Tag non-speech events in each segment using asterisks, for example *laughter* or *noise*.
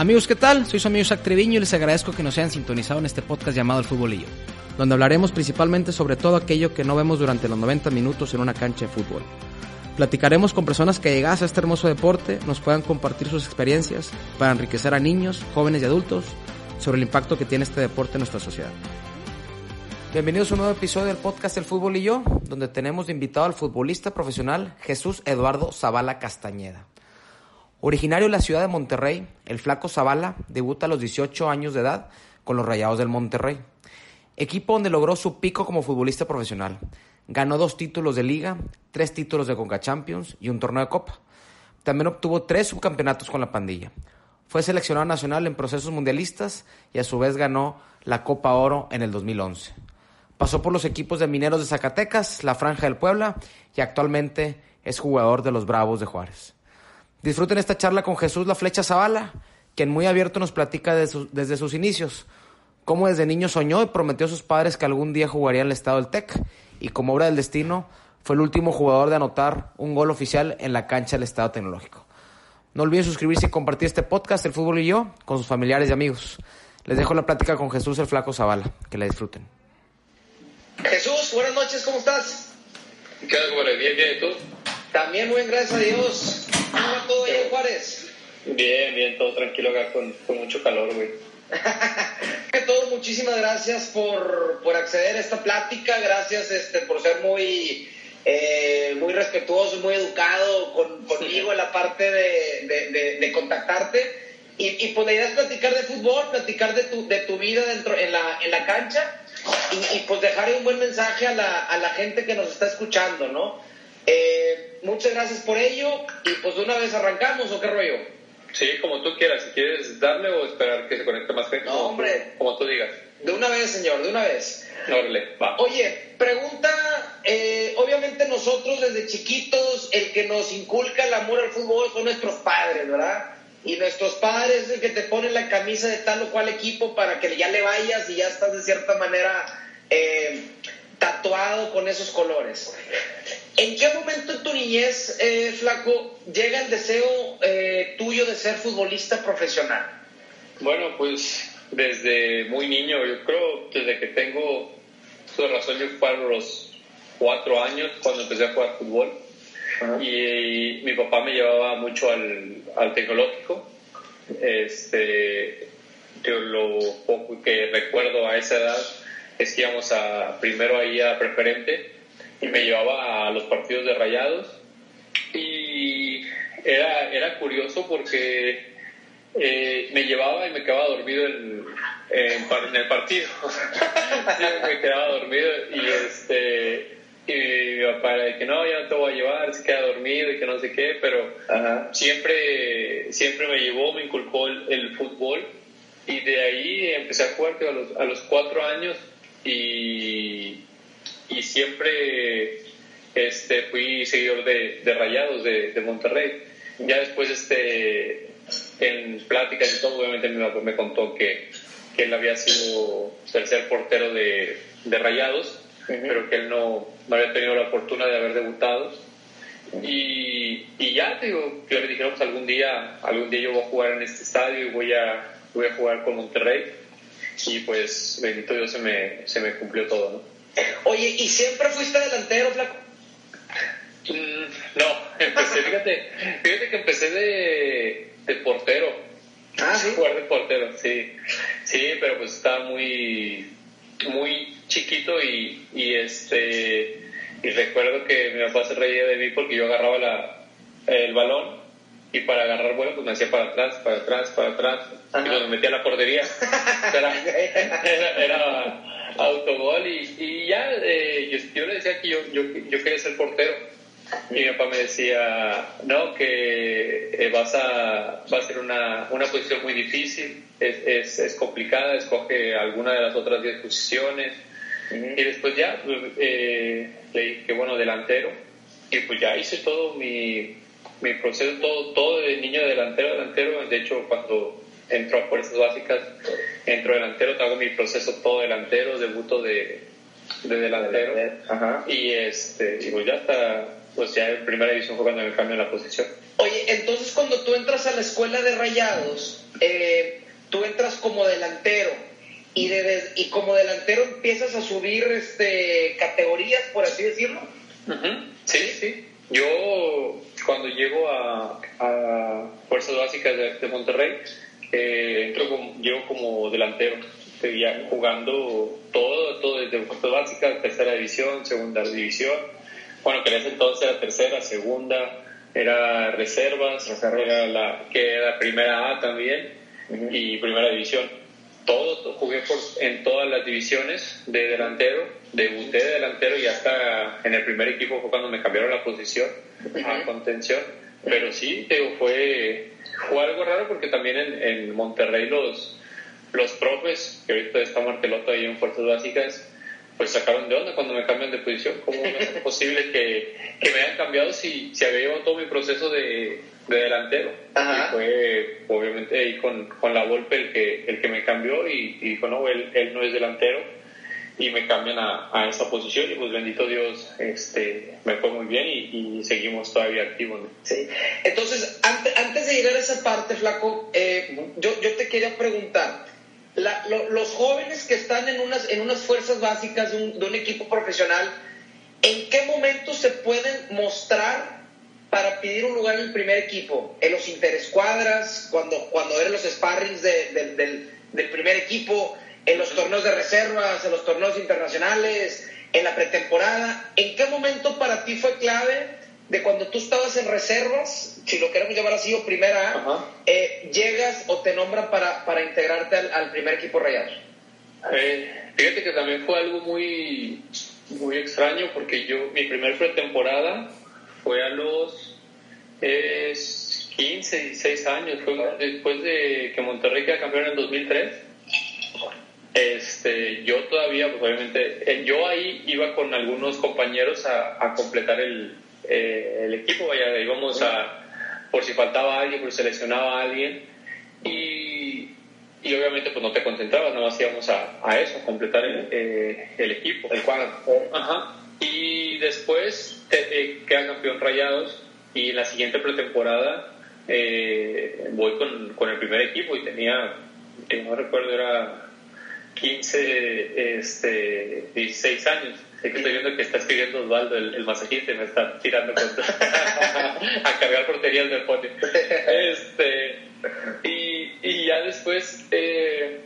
Amigos, ¿qué tal? Soy su amigo Isaac Treviño y les agradezco que nos hayan sintonizado en este podcast llamado El Futbolillo, donde hablaremos principalmente sobre todo aquello que no vemos durante los 90 minutos en una cancha de fútbol. Platicaremos con personas que llegadas a este hermoso deporte nos puedan compartir sus experiencias para enriquecer a niños, jóvenes y adultos sobre el impacto que tiene este deporte en nuestra sociedad. Bienvenidos a un nuevo episodio del podcast El Fútbol donde tenemos invitado al futbolista profesional Jesús Eduardo Zavala Castañeda. Originario de la ciudad de Monterrey, el flaco Zavala debuta a los 18 años de edad con los Rayados del Monterrey, equipo donde logró su pico como futbolista profesional. Ganó dos títulos de liga, tres títulos de Conca Champions y un torneo de copa. También obtuvo tres subcampeonatos con la pandilla. Fue seleccionado nacional en procesos mundialistas y a su vez ganó la Copa Oro en el 2011. Pasó por los equipos de Mineros de Zacatecas, la Franja del Puebla y actualmente es jugador de los Bravos de Juárez. Disfruten esta charla con Jesús La Flecha Zavala, quien muy abierto nos platica desde sus inicios, cómo desde niño soñó y prometió a sus padres que algún día jugaría en el estado del TEC, y como obra del destino, fue el último jugador de anotar un gol oficial en la cancha del estado tecnológico. No olviden suscribirse y compartir este podcast, El Fútbol y yo, con sus familiares y amigos. Les dejo la plática con Jesús el Flaco Zavala. Que la disfruten. Jesús, buenas noches, ¿cómo estás? ¿Qué tal, Bien, bien, ¿y tú? También muy bien, gracias a Dios. ¿Cómo va todo ahí en Juárez? Bien, bien, todo tranquilo acá con, con mucho calor, güey. *laughs* todos, muchísimas gracias por, por, acceder a esta plática, gracias este, por ser muy, eh, muy respetuoso, muy educado con, conmigo en la parte de, de, de, contactarte. Y, y, pues la idea es platicar de fútbol, platicar de tu, de tu vida dentro en la, en la cancha y, y, pues dejar un buen mensaje a la, a la gente que nos está escuchando, ¿no? Eh, muchas gracias por ello y pues de una vez arrancamos o qué rollo. Sí, como tú quieras, si quieres darle o esperar que se conecte más gente. No, hombre. Como tú digas. De una vez, señor, de una vez. Va. Oye, pregunta, eh, obviamente nosotros desde chiquitos, el que nos inculca el amor al fútbol son nuestros padres, ¿verdad? Y nuestros padres es el que te ponen la camisa de tal o cual equipo para que ya le vayas y ya estás de cierta manera eh, tatuado con esos colores. ¿En qué momento en tu niñez, eh, Flaco, llega el deseo eh, tuyo de ser futbolista profesional? Bueno, pues desde muy niño, yo creo desde que tengo su razón, yo fue a los cuatro años cuando empecé a jugar fútbol. y, mi papá me llevaba mucho al, al tecnológico. Este, yo lo poco que recuerdo a esa edad es que íbamos a, primero ahí a preferente y me llevaba a los partidos de rayados. Y era, era curioso porque eh, me llevaba y me quedaba dormido en, en, el partido. *laughs* me quedaba dormido y este y mi papá era de que no, ya no te voy a llevar, se queda dormido y que no sé qué, pero siempre siempre me llevó, me inculcó el, fútbol. Y de ahí empecé a jugar a los, a los cuatro años y, y siempre este, fui seguidor de, de Rayados de, de, Monterrey. Ya después, este, en pláticas y todo, obviamente mi papá me contó que, que él había sido tercer portero de, de Rayados, pero que él no, no, había tenido la fortuna de haber debutado. Y, y ya, digo, yo le dije, pues algún día, algún día yo voy a jugar en este estadio y voy a, voy a jugar con Monterrey y pues bendito Dios se me, se me cumplió todo, ¿no? Oye, ¿y siempre fuiste delantero, Flaco? Mm, no, empecé, *laughs* fíjate, fíjate que empecé de, de portero. Ah, sí. Jugar de portero, sí. Sí, pero pues estaba muy, muy chiquito y, y este, y recuerdo que mi papá se reía de mí porque yo agarraba la, el balón y para agarrar vuelo pues me hacía para atrás, para atrás, para atrás y me metía a la portería. *laughs* era, era, autogol y, y ya eh, yo, yo, le decía que yo, yo, yo quería ser portero. Y mi papá me decía, no, que eh, vas a, va a ser una, una posición muy difícil, es, es, es, complicada, escoge alguna de las otras 10 posiciones. Y después ya pues, eh, le dije, bueno, delantero. Y pues ya hice todo mi, mi proceso, todo, todo de niño delantero, delantero. De hecho, cuando entro a fuerzas básicas, entro delantero, hago mi proceso todo delantero, debuto de, de delantero. Y, este, y pues ya está pues ya en primera división fue cuando me cambió la posición. Oye, entonces cuando tú entras a la escuela de Rayados, eh, tú entras como delantero y, de, y como delantero empiezas a subir este, categorías, por así decirlo. Sí, sí. Yo cuando llego a, a Fuerzas Básicas de, Monterrey, eh, entro como, llego como delantero, ya jugando todo, todo desde Fuerzas Básicas, tercera división, segunda división bueno, que en ese entonces era tercera, segunda, era reservas, era la, que era primera A también y primera división. Todo, jugué por, en todas las divisiones de delantero, debuté de delantero y hasta en el primer equipo fue cuando me cambiaron la posición a contención. Pero sí, digo, fue, fue algo raro porque también en, en Monterrey los, los profes, que ahorita está Marteloto ahí en Fuerzas Básicas, pues sacaron de onda cuando me cambian de posición. ¿Cómo es *laughs* posible que, que, me hayan cambiado si, si había llevado todo mi proceso de, de delantero? Y fue obviamente ahí con, con, la golpe el que, el que me cambió y, dijo, no, él, él, no es delantero y me cambian a, a, esa posición y pues bendito Dios este, me fue muy bien y, seguimos todavía activos. Sí. Entonces, antes, antes de llegar a esa parte, Flaco, eh, yo, yo te quería preguntar los jóvenes que están en unas, en unas fuerzas básicas de un, equipo profesional, ¿en qué momento se pueden mostrar para pedir un lugar en el primer equipo? ¿En los interescuadras, cuando, cuando eran los sparrings del, del primer equipo, en los torneos de reservas, en los torneos internacionales, en la pretemporada? ¿En qué momento para ti fue clave de cuando tú estabas en reservas, si lo queremos llamar así, o primera A, eh, llegas o te nombran para, para integrarte al, primer equipo Rayados? Eh, fíjate que también fue algo muy, muy extraño porque yo, mi primer pretemporada fue a los 15, 16 años, fue después de que Monterrey queda campeón en el 2003. Este, yo todavía, pues obviamente, eh, yo ahí iba con algunos compañeros a, a completar el, eh, el equipo, vaya, íbamos a, por si faltaba alguien, por si seleccionaba a alguien, y, y obviamente pues no te concentrabas, no íbamos a, a eso, a completar el, eh, el equipo. El cuadro. Ajá. Y después te, quedan campeón rayados y en la siguiente pretemporada eh, voy con, con, el primer equipo y tenía, no recuerdo, era 15, este, 16 años. Es que estoy viendo que está escribiendo Osvaldo, el, el masajista, y me está tirando *laughs* a cargar porterías de pone. Este, y, y ya después eh,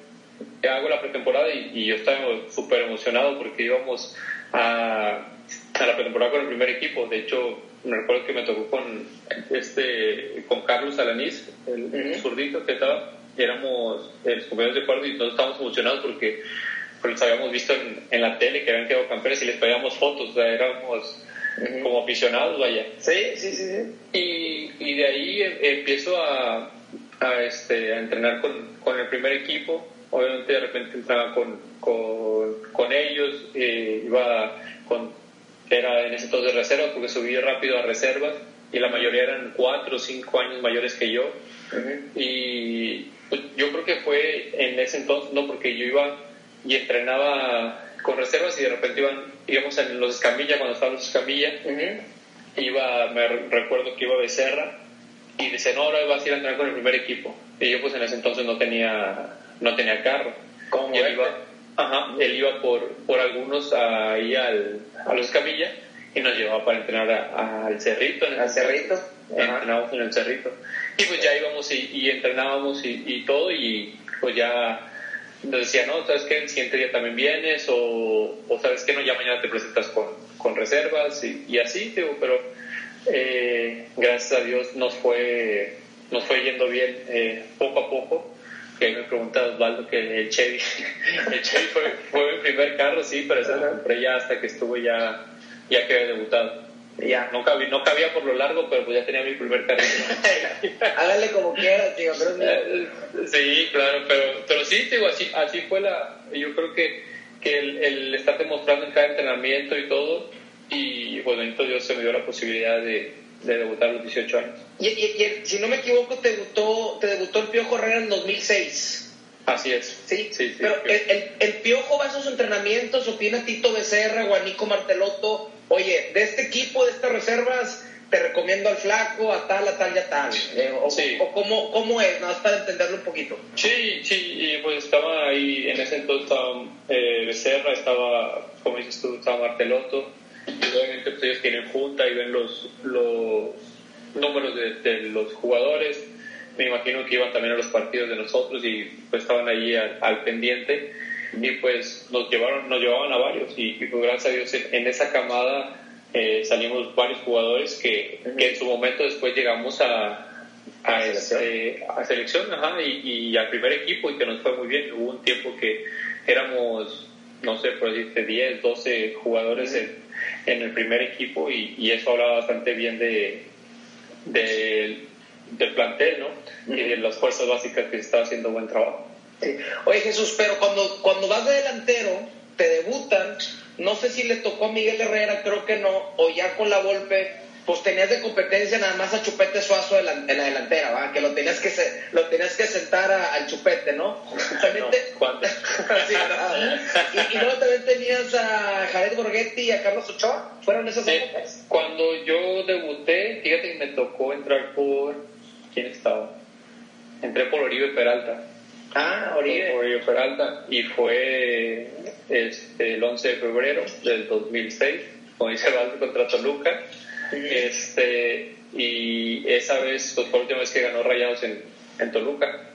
hago la pretemporada y, y yo estaba súper emocionado porque íbamos a, a, la pretemporada con el primer equipo. De hecho, me recuerdo que me tocó con, este, con Carlos Alanís, el, zurdito que estaba, éramos los compañeros de cuarto y todos estábamos emocionados porque los habíamos visto en, la tele que habían quedado campeones y les pedíamos fotos, o sea, éramos como aficionados, vaya. Sí, sí, sí. sí. Y, y de ahí em, empiezo a, a, este, a entrenar con, con, el primer equipo. Obviamente de repente entraba con, con, con ellos, eh, iba con, era en ese entonces reserva porque subí rápido a reservas y la mayoría eran cuatro o cinco años mayores que yo. Y pues, yo creo que fue en ese entonces, no porque yo iba y entrenaba con reservas y de repente iban, íbamos en los Escamilla, cuando estábamos en Escamilla, iba, me recuerdo que iba a Becerra y dice, no, ahora vas a ir a entrenar con el primer equipo. Y yo pues en ese entonces no tenía, no tenía carro. ¿Cómo? Y él iba, ajá, él iba por, por algunos ahí al, a los Escamilla y nos llevaba para entrenar al Cerrito. ¿Al Cerrito? Entrenábamos en el Cerrito. Y pues ya íbamos y, y entrenábamos y, y todo y pues ya nos decía, no, sabes que el siguiente día también vienes, o, o sabes que no, ya mañana te presentas con, con reservas, y, y así, digo, pero eh, gracias a Dios nos fue, nos fue yendo bien eh, poco a poco. que me pregunta Osvaldo que el Chevy, *laughs* el Chevy fue, fue mi primer carro, sí, pero ese lo compré ya hasta que estuvo ya, ya que había debutado. Ya, no cabía, no cabía por lo largo, pero pues ya tenía mi primer carro. *laughs* Hágale como quiera, tío. Pero... Sí, claro, pero, pero sí, digo, así, así fue la. Yo creo que, que el, el estar demostrando en cada entrenamiento y todo, y bueno, entonces Dios se me dio la posibilidad de, de debutar a los 18 años. Y, y, si no me equivoco, te debutó, te debutó el Piojo Herrera en 2006. Así es. Sí, sí, sí Pero el, el, el, Piojo va a sus entrenamientos o tiene a Tito Becerra o a Nico Marteloto. Oye, de este equipo, de estas reservas, te recomiendo al flaco, a tal, a tal y a tal. Eh, o, sí. o cómo, cómo, es, nada más para entenderlo un poquito. Sí, sí, y pues estaba ahí, en ese entonces estaba eh, Becerra, estaba, como dices tú, estaba Marteloto y obviamente pues, ellos tienen junta y ven los, los números de, los jugadores. Me imagino que iban también a los partidos de nosotros y pues estaban allí al, pendiente y pues nos llevaron nos llevaban a varios y, pues gracias a Dios en, esa camada eh, salimos varios jugadores que, en su momento después llegamos a, a, este, a selección y, al primer equipo y que nos fue muy bien. Hubo un tiempo que éramos, no sé, por decirte, 10, 12 jugadores en, en el primer equipo y, eso habla bastante bien de, del plantel, ¿no? Y de las fuerzas básicas que está haciendo buen trabajo. Oye Jesús, pero cuando, cuando vas de delantero, te debutan, no sé si le tocó a Miguel Herrera, creo que no, o ya con la golpe pues tenías de competencia nada más a Chupete Suazo en la, delantera, ¿va? que lo tenías que lo tenías que sentar al Chupete, ¿no? También *laughs* y, luego también tenías a Jared Borghetti y a Carlos Ochoa, ¿fueron esas épocas? Cuando yo debuté, fíjate que me tocó entrar por... ¿Quién estaba? Entré por Oribe Peralta. Ah, Oribe. Oribe Peralta. Y fue este, el 11 de febrero del 2006, como dice Valdo contra Toluca este, y esa vez pues, fue la última vez que ganó Rayados en, en Toluca.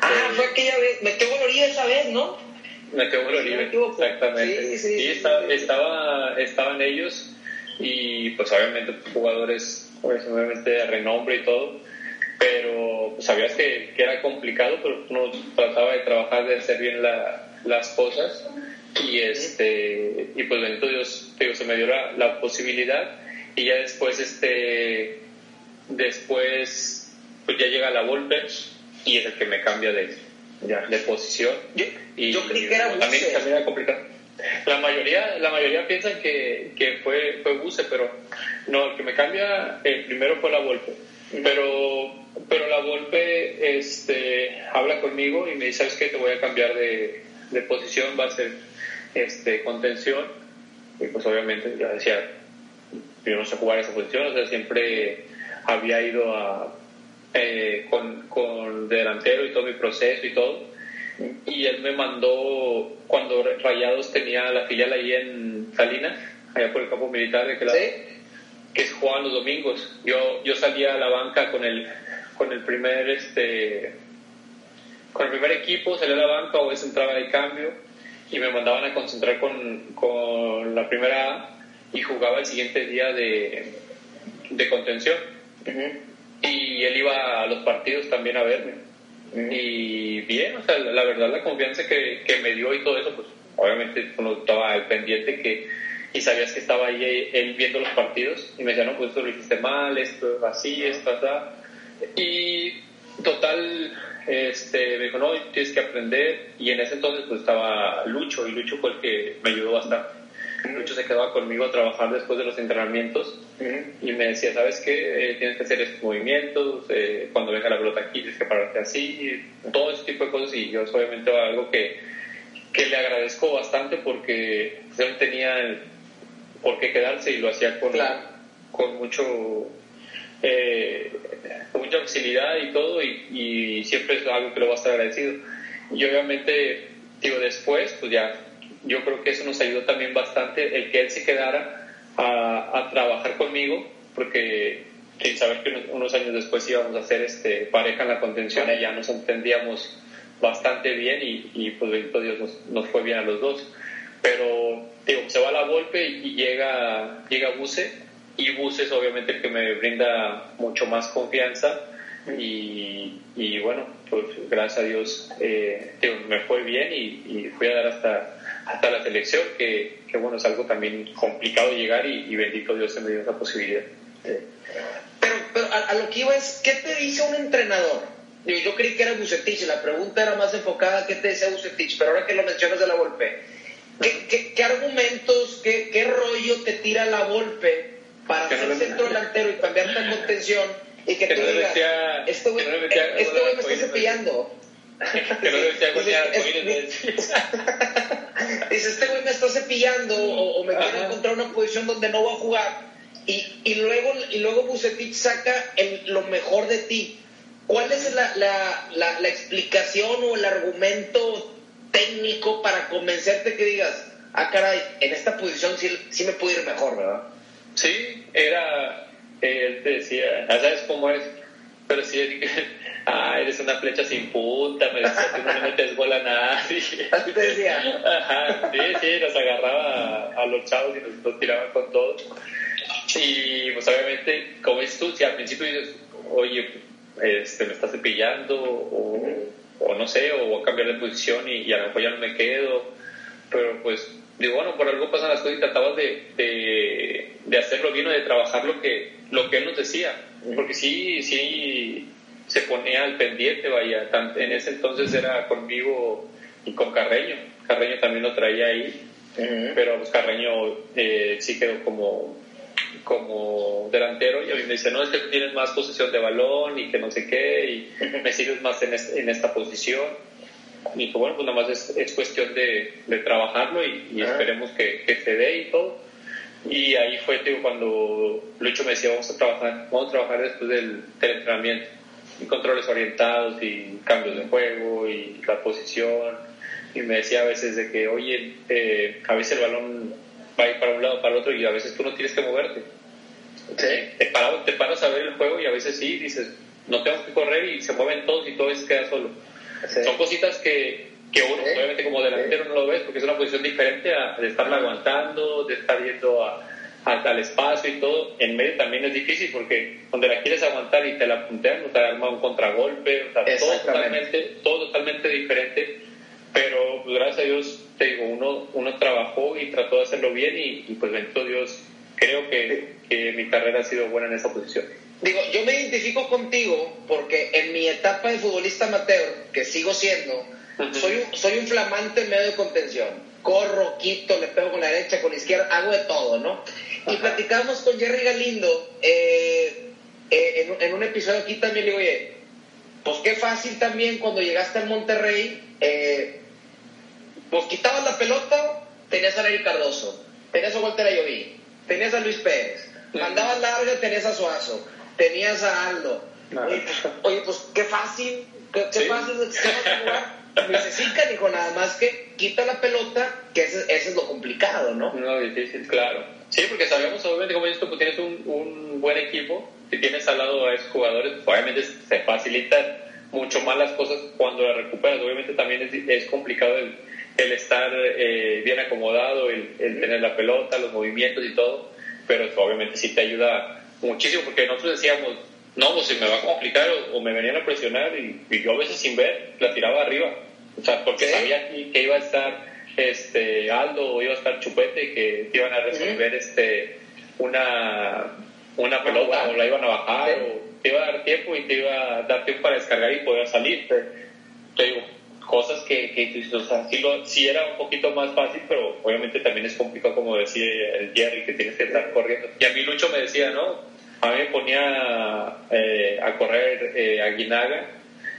Ah, fue aquella vez, metió Oribe esa vez, ¿no? Metió Oribe, exactamente. Sí, sí, y estaba, estaban ellos y pues obviamente jugadores pues, obviamente de renombre y todo, pero pues, sabías que, que, era complicado, pero uno trataba de trabajar, de hacer bien la, las cosas. Y este y pues bendito Dios, digo, se me dio la, la posibilidad. Y ya después este después pues ya llega la Volpe y es el que me cambia de, de posición. Yo, y yo creí que era también, también era complicado. La mayoría la mayoría piensan que, que fue fue Buse pero no el que me cambia el primero fue la Volpe pero pero la Volpe este habla conmigo y me dice sabes qué te voy a cambiar de, de posición va a ser este contención y pues obviamente ya decía yo no sé jugar esa posición, o sea, siempre había ido a, eh, con, con delantero y todo mi proceso y todo. Y él me mandó, cuando Rayados tenía la filial ahí en Salinas, allá por el campo militar de que, la, que se jugaban los domingos. Yo, yo salía a la banca con el, con el primer este con el primer equipo, salía a la banca o entraba de cambio y me mandaban a concentrar con, con la primera A y jugaba el siguiente día de, de contención. Y él iba a los partidos también a verme. Y bien, o sea, la, verdad, la confianza que, que, me dio y todo eso, pues obviamente uno estaba al pendiente que, y sabías que estaba ahí él viendo los partidos y me decía, no, pues esto lo hiciste mal, esto así, esto así. Y total, este, me dijo, no, tienes que aprender. Y en ese entonces pues estaba Lucho y Lucho fue el que me ayudó bastante Lucho se quedaba conmigo a trabajar después de los entrenamientos y me decía, ¿sabes qué? Eh, tienes que hacer estos movimientos, eh, cuando venga la pelota aquí tienes que pararte así, todo ese tipo de cosas y yo obviamente algo que, que le agradezco bastante porque él tenía por qué quedarse y lo hacía con, con mucho eh, mucha facilidad y todo y, y siempre es algo que lo va a estar agradecido y obviamente digo después pues ya yo creo que eso nos ayudó también bastante el que él se quedara a, trabajar conmigo, porque sin saber que unos años después íbamos a hacer este, pareja en la contención y ya nos entendíamos bastante bien y, y pues Dios nos, nos, fue bien a los dos. Pero digo, se va la golpe y llega, llega Buse y Buse es obviamente que me brinda mucho más confianza y, y bueno, pues gracias a Dios eh, me fue bien y, fui a dar hasta, hasta la selección, que, que bueno, es algo también complicado llegar y, bendito Dios se me dio esa posibilidad. Pero, pero a, lo que iba es, ¿qué te dice un entrenador? Yo, creí que era Bucetich, la pregunta era más enfocada, ¿qué te decía Bucetich? Pero ahora que lo mencionas de la golpe, ¿qué, qué, argumentos, qué, qué rollo te tira la golpe para ser centro delantero y cambiarte a contención? y que, tú digas, este güey este me está cepillando. *laughs* que no decía *laughs* Dice, este güey me está cepillando o, me quiere encontrar una posición donde no voy a jugar. Y, y luego, y luego Bucetich saca el, lo mejor de ti. ¿Cuál es la, la, la, la, explicación o el argumento técnico para convencerte que digas, ah, caray, en esta posición sí, sí me puedo ir mejor, ¿verdad? Sí, era él te decía, ya sabes cómo es, pero sí, *laughs* ah, eres una flecha sin punta, me decía, tú no le metes bola a nadie. *laughs* ¿Así te decía? Ajá, sí, sí, nos agarraba a, los chavos y nos, tiraba con todo. Y pues obviamente, como es tú, si al principio dices, oye, este, me estás cepillando, o, o no sé, o voy a cambiar de posición y, y a lo mejor ya no me quedo, pero pues digo, bueno, por algo pasan las cosas y tratabas de, de, de, hacerlo bien o de trabajar lo que, lo que él nos decía, porque sí, sí se ponía al pendiente, vaya, en ese entonces era conmigo y con Carreño, Carreño también lo traía ahí, pero pues Carreño eh, sí quedó como, como delantero y a mí me dice, no, es que tienes más posesión de balón y que no sé qué, y me sigues más en, en esta posición y pues bueno, pues nada más es, es cuestión de, de trabajarlo y, esperemos que, que, se dé y todo. Y ahí fue cuando Lucho me decía, vamos a trabajar, vamos a trabajar después del, entrenamiento, y controles orientados y cambios de juego y la posición. Y me decía a veces de que, oye, eh, a veces el balón va a ir para un lado, para el otro y a veces tú no tienes que moverte. Te, paras, te paras a ver el juego y a veces sí, dices, no tengo que correr y se mueven todos y todo se queda solo son cositas que, que uno, obviamente como delantero no lo ves porque es una posición diferente a, de estarla aguantando, de estar yendo a, al espacio y todo. En medio también es difícil porque donde la quieres aguantar y te la puntean, o te arma un contragolpe, todo totalmente, todo totalmente diferente. Pero pues, gracias a Dios, te digo, uno, uno trabajó y trató de hacerlo bien y, y pues bendito Dios, creo que, que mi carrera ha sido buena en esa posición. Digo, yo me identifico contigo porque en mi etapa de futbolista amateur, que sigo siendo, soy, un, soy un flamante medio de contención. Corro, quito, le pego con la derecha, con la izquierda, hago de todo, ¿no? Y platicamos con Jerry Galindo eh, eh, en, un episodio aquí también, le digo, oye, pues qué fácil también cuando llegaste a Monterrey, eh, pues quitabas la pelota, tenías a Larry Cardoso, tenías a Walter Ayoví, tenías a Luis Pérez, mandabas larga, tenías a Suazo tenías a Aldo. Oye, pues qué fácil, qué, fácil de jugar. Necesita, dijo, nada más que quita la pelota, que ese, es lo complicado, ¿no? No, difícil, claro. Sí, porque sabemos, obviamente, como dices tú, pues tienes un, un buen equipo, si tienes al lado a esos jugadores, pues, obviamente se facilitan mucho más las cosas cuando las recuperas. Obviamente también es, es complicado el, el estar eh, bien acomodado, el, el, tener la pelota, los movimientos y todo, pero obviamente sí te ayuda muchísimo, porque nosotros decíamos, no, pues se me va a complicar o, me venían a presionar y, yo a veces sin ver la tiraba arriba. O sea, porque sabía que iba a estar este Aldo o iba a estar Chupete y que te iban a resolver este una, una pelota o la iban a bajar o te iba a dar tiempo y te iba a dar tiempo para descargar y poder salir. Te digo, cosas que, que o sea, sí, era un poquito más fácil, pero obviamente también es complicado, como decía el Jerry, que tienes que estar corriendo. Y a mí Lucho me decía, ¿no? A mí me ponía eh, a correr eh, a Guinaga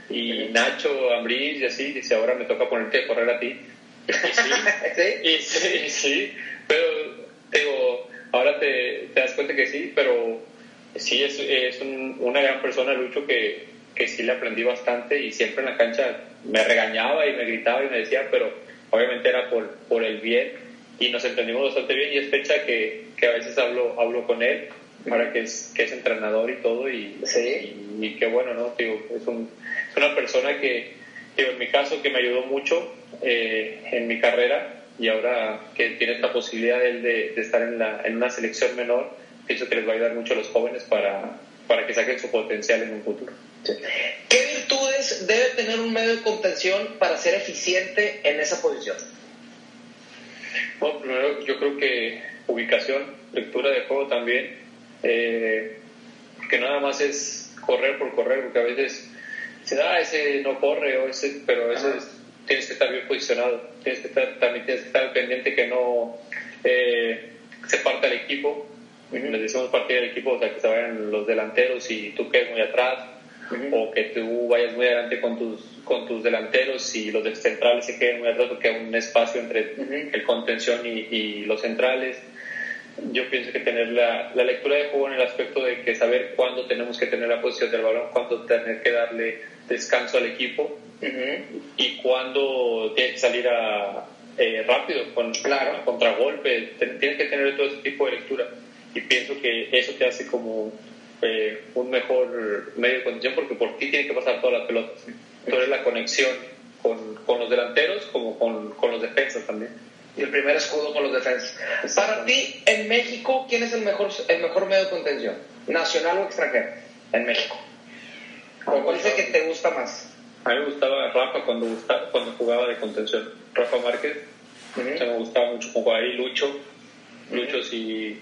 y Nacho, Ambris y así, dice, ahora me toca ponerte a correr a ti. Y sí, *laughs* ¿Sí? sí, pero digo, ahora te, te, das cuenta que sí, pero sí es, es una gran persona, Lucho, que, que sí le aprendí bastante y siempre en la cancha me regañaba y me gritaba y me decía, pero obviamente era por, por el bien y nos entendimos bastante bien y es fecha que, que a veces hablo, hablo con él, ahora que es, que es entrenador y todo y, y, qué bueno, ¿no? Digo, es, un, es una persona que, en mi caso, que me ayudó mucho eh, en mi carrera y ahora que tiene esta posibilidad de, de, estar en, la, en una selección menor, pienso que les va a ayudar mucho a los jóvenes para, para que saquen su potencial en un futuro. ¿Qué virtudes debe tener un medio de contención para ser eficiente en esa posición? Bueno, primero yo creo que ubicación, lectura de juego también, eh, que nada más es correr por correr, porque a veces se da ese no corre, o ese, pero a veces tienes que estar bien posicionado, tienes que estar, también tienes que estar pendiente que no eh, se parte el equipo, les decimos partir del equipo, o sea, que se vayan los delanteros y tú quedes muy atrás, o que tú vayas muy adelante con tus, con tus delanteros y los centrales se queden muy atrás porque hay un espacio entre el contención y, y, los centrales. Yo pienso que tener la, la, lectura de juego en el aspecto de que saber cuándo tenemos que tener la posición del balón, cuándo tener que darle descanso al equipo y cuándo tiene que salir a, eh, rápido, con claro. contragolpe. Tienes que tener todo ese tipo de lectura y pienso que eso te hace como eh, un mejor medio de condición porque por ti tiene que pasar todas las pelotas. Tú eres la conexión con, con los delanteros como con, con, los defensas también. Y el primer escudo con los defensas. Para ti, en México, ¿quién es el mejor, el mejor medio de contención? ¿Nacional o extranjero? En México. ¿Cuál es el que te gusta más? A mí me gustaba Rafa cuando, gustaba, cuando jugaba de contención. Rafa Márquez. me gustaba mucho jugar ahí. Lucho. Lucho sí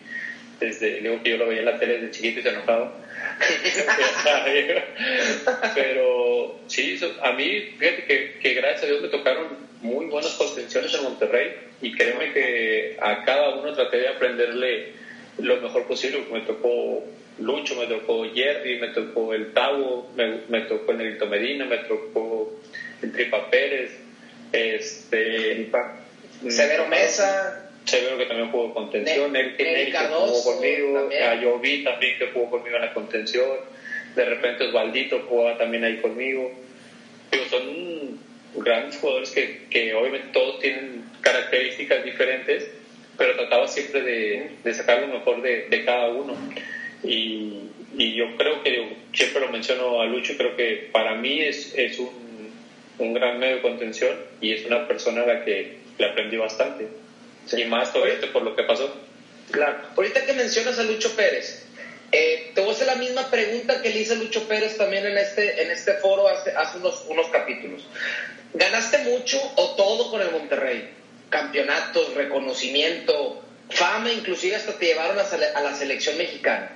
desde, digo que yo lo veía en la tele desde chiquito y se enojaba. *laughs* Pero sí, a mí, fíjate que, que, gracias a Dios me tocaron muy buenas contenciones en Monterrey y créeme que a cada uno traté de aprenderle lo mejor posible. Me tocó Lucho, me tocó Jerry, me tocó el Tavo, me, me tocó el Negrito Medina, me tocó el Tripa Pérez, este, Severo Mesa. Severo que también jugó contención, Eric, que jugó conmigo, vi también que jugó conmigo en la contención, de repente Osvaldito jugaba también ahí conmigo. Son grandes jugadores que, que obviamente todos tienen características diferentes, pero trataba siempre de, de sacar lo mejor de, de cada uno. Y, y, yo creo que, siempre lo menciono a Lucho, creo que para mí es, es un, un gran medio de contención y es una persona a la que le aprendí bastante. Y más esto por lo que pasó. Claro. Ahorita que mencionas a Lucho Pérez, eh, te voy a hacer la misma pregunta que le hice a Lucho Pérez también en este, en este foro hace, hace unos, unos capítulos. ¿Ganaste mucho o todo con el Monterrey? Campeonatos, reconocimiento, fama, inclusive hasta te llevaron a, a la selección mexicana.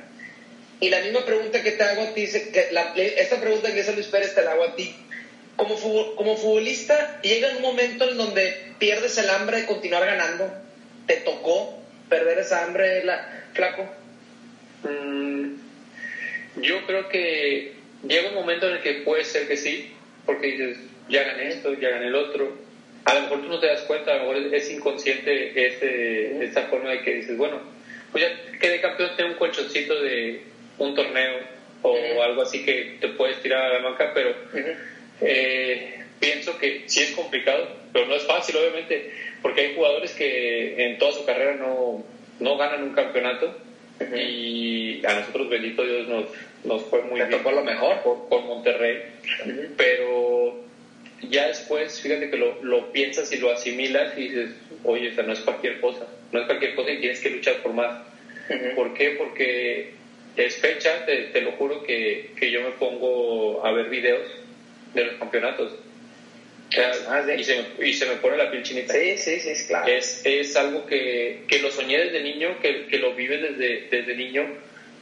Y la misma pregunta que te hago a ti, que la, esta pregunta que hice Luis Pérez te la hago a ti como, como futbolista llega un momento en donde pierdes el hambre de continuar ganando. ¿Te tocó perder esa hambre, la, flaco? Mm, yo creo que llega un momento en el que puede ser que sí, porque dices, ya gané esto, ya gané el otro. A lo mejor tú no te das cuenta, a lo mejor es inconsciente ese, esa forma de que dices, bueno, pues ya quedé campeón, tengo un colchoncito de un torneo o algo así que te puedes tirar a la banca, pero eh, pienso que sí es complicado, pero no es fácil, obviamente, porque hay jugadores que en toda su carrera no, no ganan un campeonato y a nosotros, bendito Dios, nos, nos fue muy bien. Tocó lo mejor. Con, Monterrey, pero ya después, fíjate que lo, lo, piensas y lo asimilas y dices, oye, esta no es cualquier cosa, no es cualquier cosa y tienes que luchar por más. ¿Por qué? Porque es fecha, te, te lo juro que, que yo me pongo a ver videos de los campeonatos. Ah, y, se me, y, se me, pone la piel chinita. Sí, sí, sí, claro. Es, es algo que, que, lo soñé desde niño, que, que lo vive desde, desde niño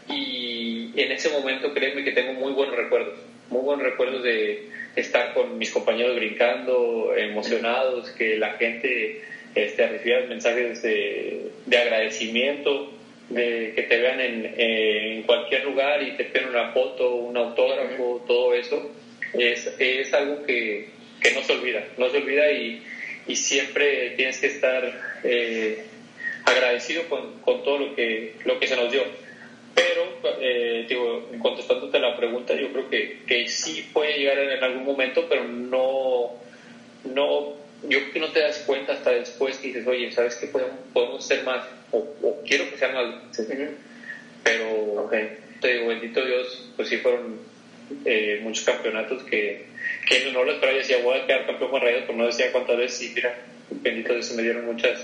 y en ese momento créeme que tengo muy buenos recuerdos, muy buenos recuerdos de estar con mis compañeros brincando, emocionados, que la gente este, recibiera mensajes de, de agradecimiento, de que te vean en, en cualquier lugar y te piden una foto, un autógrafo, todo eso es, es algo que, que, no se olvida, no se olvida y, y siempre tienes que estar eh, agradecido con, con, todo lo que, lo que se nos dio. Pero, eh, digo, contestándote la pregunta, yo creo que, que sí puede llegar en algún momento, pero no, no, yo creo que no te das cuenta hasta después que dices, oye, ¿sabes qué podemos, podemos hacer más? O, quiero que sean más. Pero, te digo, bendito Dios, pues sí fueron eh, muchos campeonatos que, que no lo esperaba. Yo decía, voy a quedar campeón con Rayados, pero no decía cuántas veces. Y mira, bendito Dios, se me dieron muchas.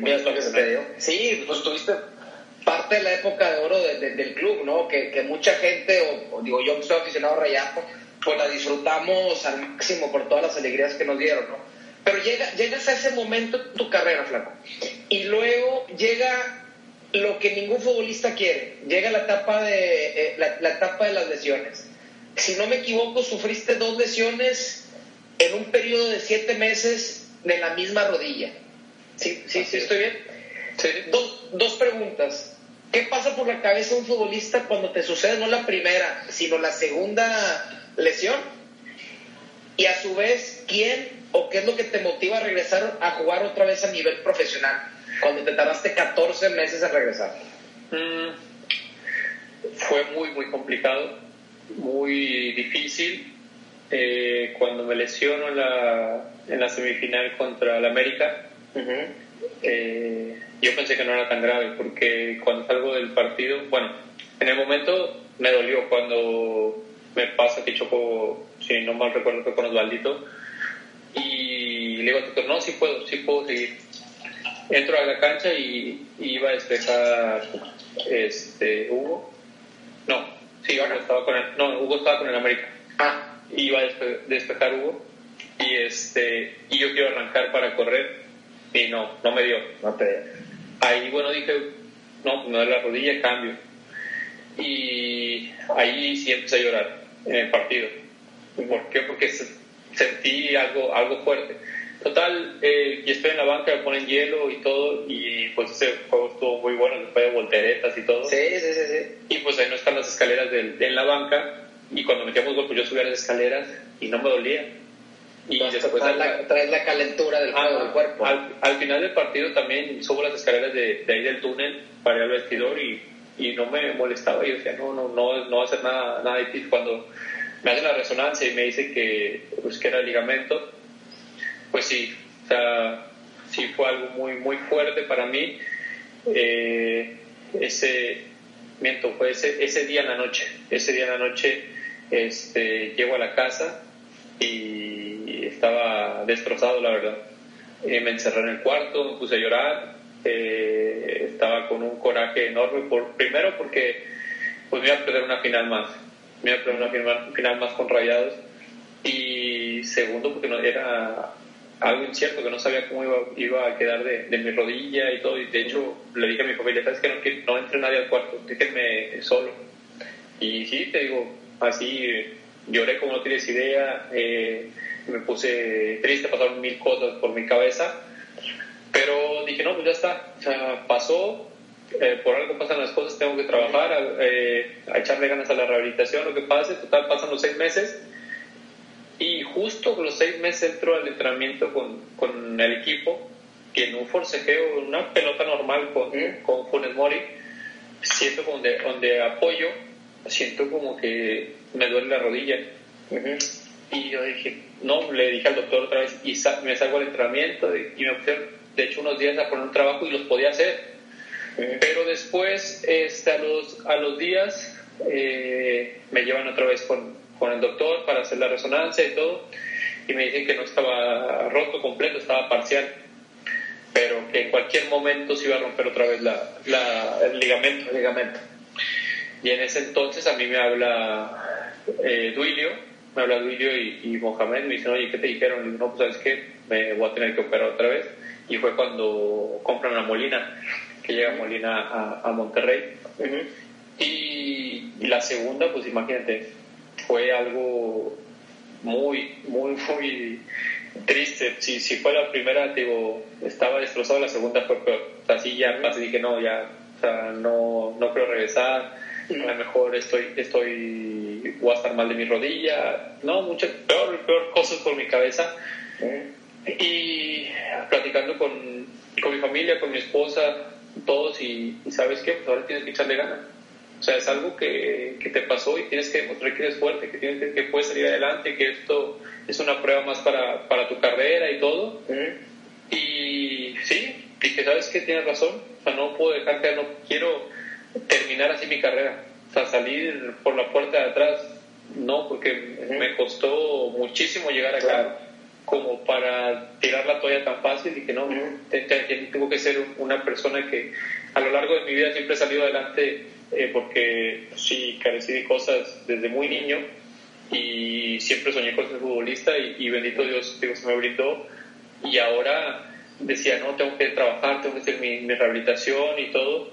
muchas se te dio. Sí, pues tuviste parte de la época de oro del club, ¿no? Que, que mucha gente, o, digo yo que soy aficionado a Rayato, pues la disfrutamos al máximo por todas las alegrías que nos dieron, ¿no? Pero llega, llegas a ese momento en tu carrera, flaco. Y luego llega lo que ningún futbolista quiere. Llega la etapa de, eh, la, etapa de las lesiones. Si no me equivoco, sufriste dos lesiones en un periodo de siete meses de la misma rodilla. ¿Sí, sí, sí estoy bien? Dos, dos preguntas. ¿Qué pasa por la cabeza de un futbolista cuando te sucede no la primera, sino la segunda lesión? Y a su vez, ¿quién o qué es lo que te motiva a regresar a jugar otra vez a nivel profesional cuando te tardaste 14 meses en regresar? Mm, fue muy, muy complicado, muy difícil. Eh, cuando me lesiono en la, en la semifinal contra el América, eh, yo pensé que no era tan grave porque cuando salgo del partido, bueno, en el momento me dolió cuando me pasa que choco, si no mal recuerdo, fue con Osvaldito y le digo al doctor, no, sí puedo, sí puedo seguir. Entro a la cancha y, iba a despejar este, Hugo. No, sí, Hugo estaba con el, no, Hugo estaba con el América. Ah. Iba a despejar Hugo y, este, y yo quiero arrancar para correr y no, no me dio. No te Ahí, bueno, dije, no, me duele la rodilla, cambio. Y ahí sí empecé a llorar en el partido. ¿Por qué? Porque sentí algo, algo fuerte. Total, eh, y estoy en la banca, me ponen hielo y todo, y pues ese juego estuvo muy bueno, después de volteretas y todo. Sí, sí, sí, sí. Y pues ahí no están las escaleras de, en la banca, y cuando metíamos gol, pues yo subía las escaleras y no me dolía. Y después traes la, la, calentura del, del cuerpo. Al, final del partido también subo las escaleras de, de ahí del túnel para ir al vestidor y, y no me molestaba. Yo decía, no, no, no, no va a ser nada, nada difícil. Cuando me hacen la resonancia y me dice que, pues, que era el ligamento, pues sí, o sea, sí fue algo muy, muy fuerte para mí. Eh, ese, miento, fue ese, ese día en la noche, ese día en la noche este, llego a la casa y estaba destrozado, la verdad. Eh, me encerré en el cuarto, me puse a llorar, eh, estaba con un coraje enorme, por, primero porque pues me iba a perder una final más me iba a una final más con rayados. Y segundo, porque no, era algo incierto, que no sabía cómo iba, iba a quedar de, de, mi rodilla y todo. Y de hecho, le dije a mi familia, ¿sabes que no, que no entre nadie al cuarto? Déjenme solo. Y sí, te digo, así lloré como no tienes idea. Eh, me puse triste, pasaron mil cosas por mi cabeza. Pero dije, no, pues ya está. O sea, pasó, eh, por algo pasan las cosas, tengo que trabajar, a, eh, a, echarle ganas a la rehabilitación, lo que pase, total pasan los seis meses y justo con los seis meses entro al entrenamiento con, con el equipo y en un forcejeo, una pelota normal con, con Funes Mori, siento donde, donde apoyo, siento como que me duele la rodilla. Y yo dije, no, le dije al doctor otra vez y me salgo al entrenamiento y me pusieron, de hecho, unos días a poner un trabajo y los podía hacer. Pero después, este, a, los, a los días, eh, me llevan otra vez con, con el doctor para hacer la resonancia y todo, y me dicen que no estaba roto completo, estaba parcial, pero que en cualquier momento se iba a romper otra vez la, la, el ligamento. ligamento. Y en ese entonces a mí me habla eh, Duilio, me habla Duilio y, y, Mohamed, me dicen, oye, ¿qué te dijeron? Y digo, no, pues sabes qué, me voy a tener que operar otra vez. Y fue cuando compran la molina que llega Molina a, Monterrey. y, la segunda, pues imagínate, fue algo muy, muy, muy triste. Si, si fue la primera, digo, estaba destrozado, la segunda fue peor. O sea, sí, ya uh dije, no, ya, o sea, no, no quiero regresar. A lo mejor estoy, estoy, voy a estar mal de mi rodilla. No, muchas, peor, peor cosas por mi cabeza. Y platicando con, con mi familia, con mi esposa, todos y, sabes qué, pues ahora tienes que echarle ganas. O sea, es algo que, que, te pasó y tienes que demostrar que eres fuerte, que, tienes que, puedes salir adelante, que esto es una prueba más para, para tu carrera y todo. Y sí, dije, ¿sabes qué? Tienes razón. O sea, no puedo dejar que no quiero terminar así mi carrera. O sea, salir por la puerta de atrás, no, porque me costó muchísimo llegar acá. como para tirar la toalla tan fácil y que no, tengo que ser una persona que a lo largo de mi vida siempre he salido adelante eh, porque sí carecí de cosas desde muy niño y siempre soñé con ser futbolista y, bendito Dios, digo, se me brindó y ahora decía, no, tengo que trabajar, tengo que hacer mi, rehabilitación y todo.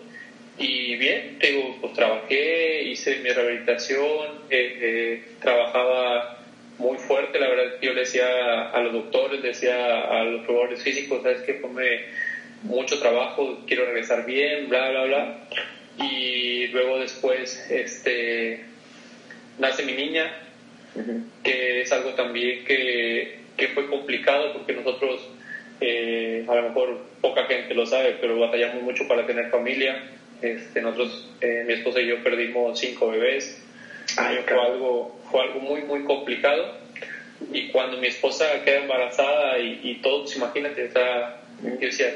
Y bien, digo, pues trabajé, hice mi rehabilitación, eh, eh, trabajaba muy fuerte, la verdad, yo le decía a los doctores, decía a los probadores físicos, sabes que ponme mucho trabajo, quiero regresar bien, bla, bla, bla. Y luego después, este, nace mi niña, que es algo también que, que fue complicado porque nosotros, eh, a lo mejor poca gente lo sabe, pero batallamos mucho para tener familia. Este, nosotros, eh, mi esposa y yo perdimos cinco bebés. fue algo, fue algo muy, muy complicado. Y cuando mi esposa queda embarazada y, y todo, pues imagínate, sea, yo decía,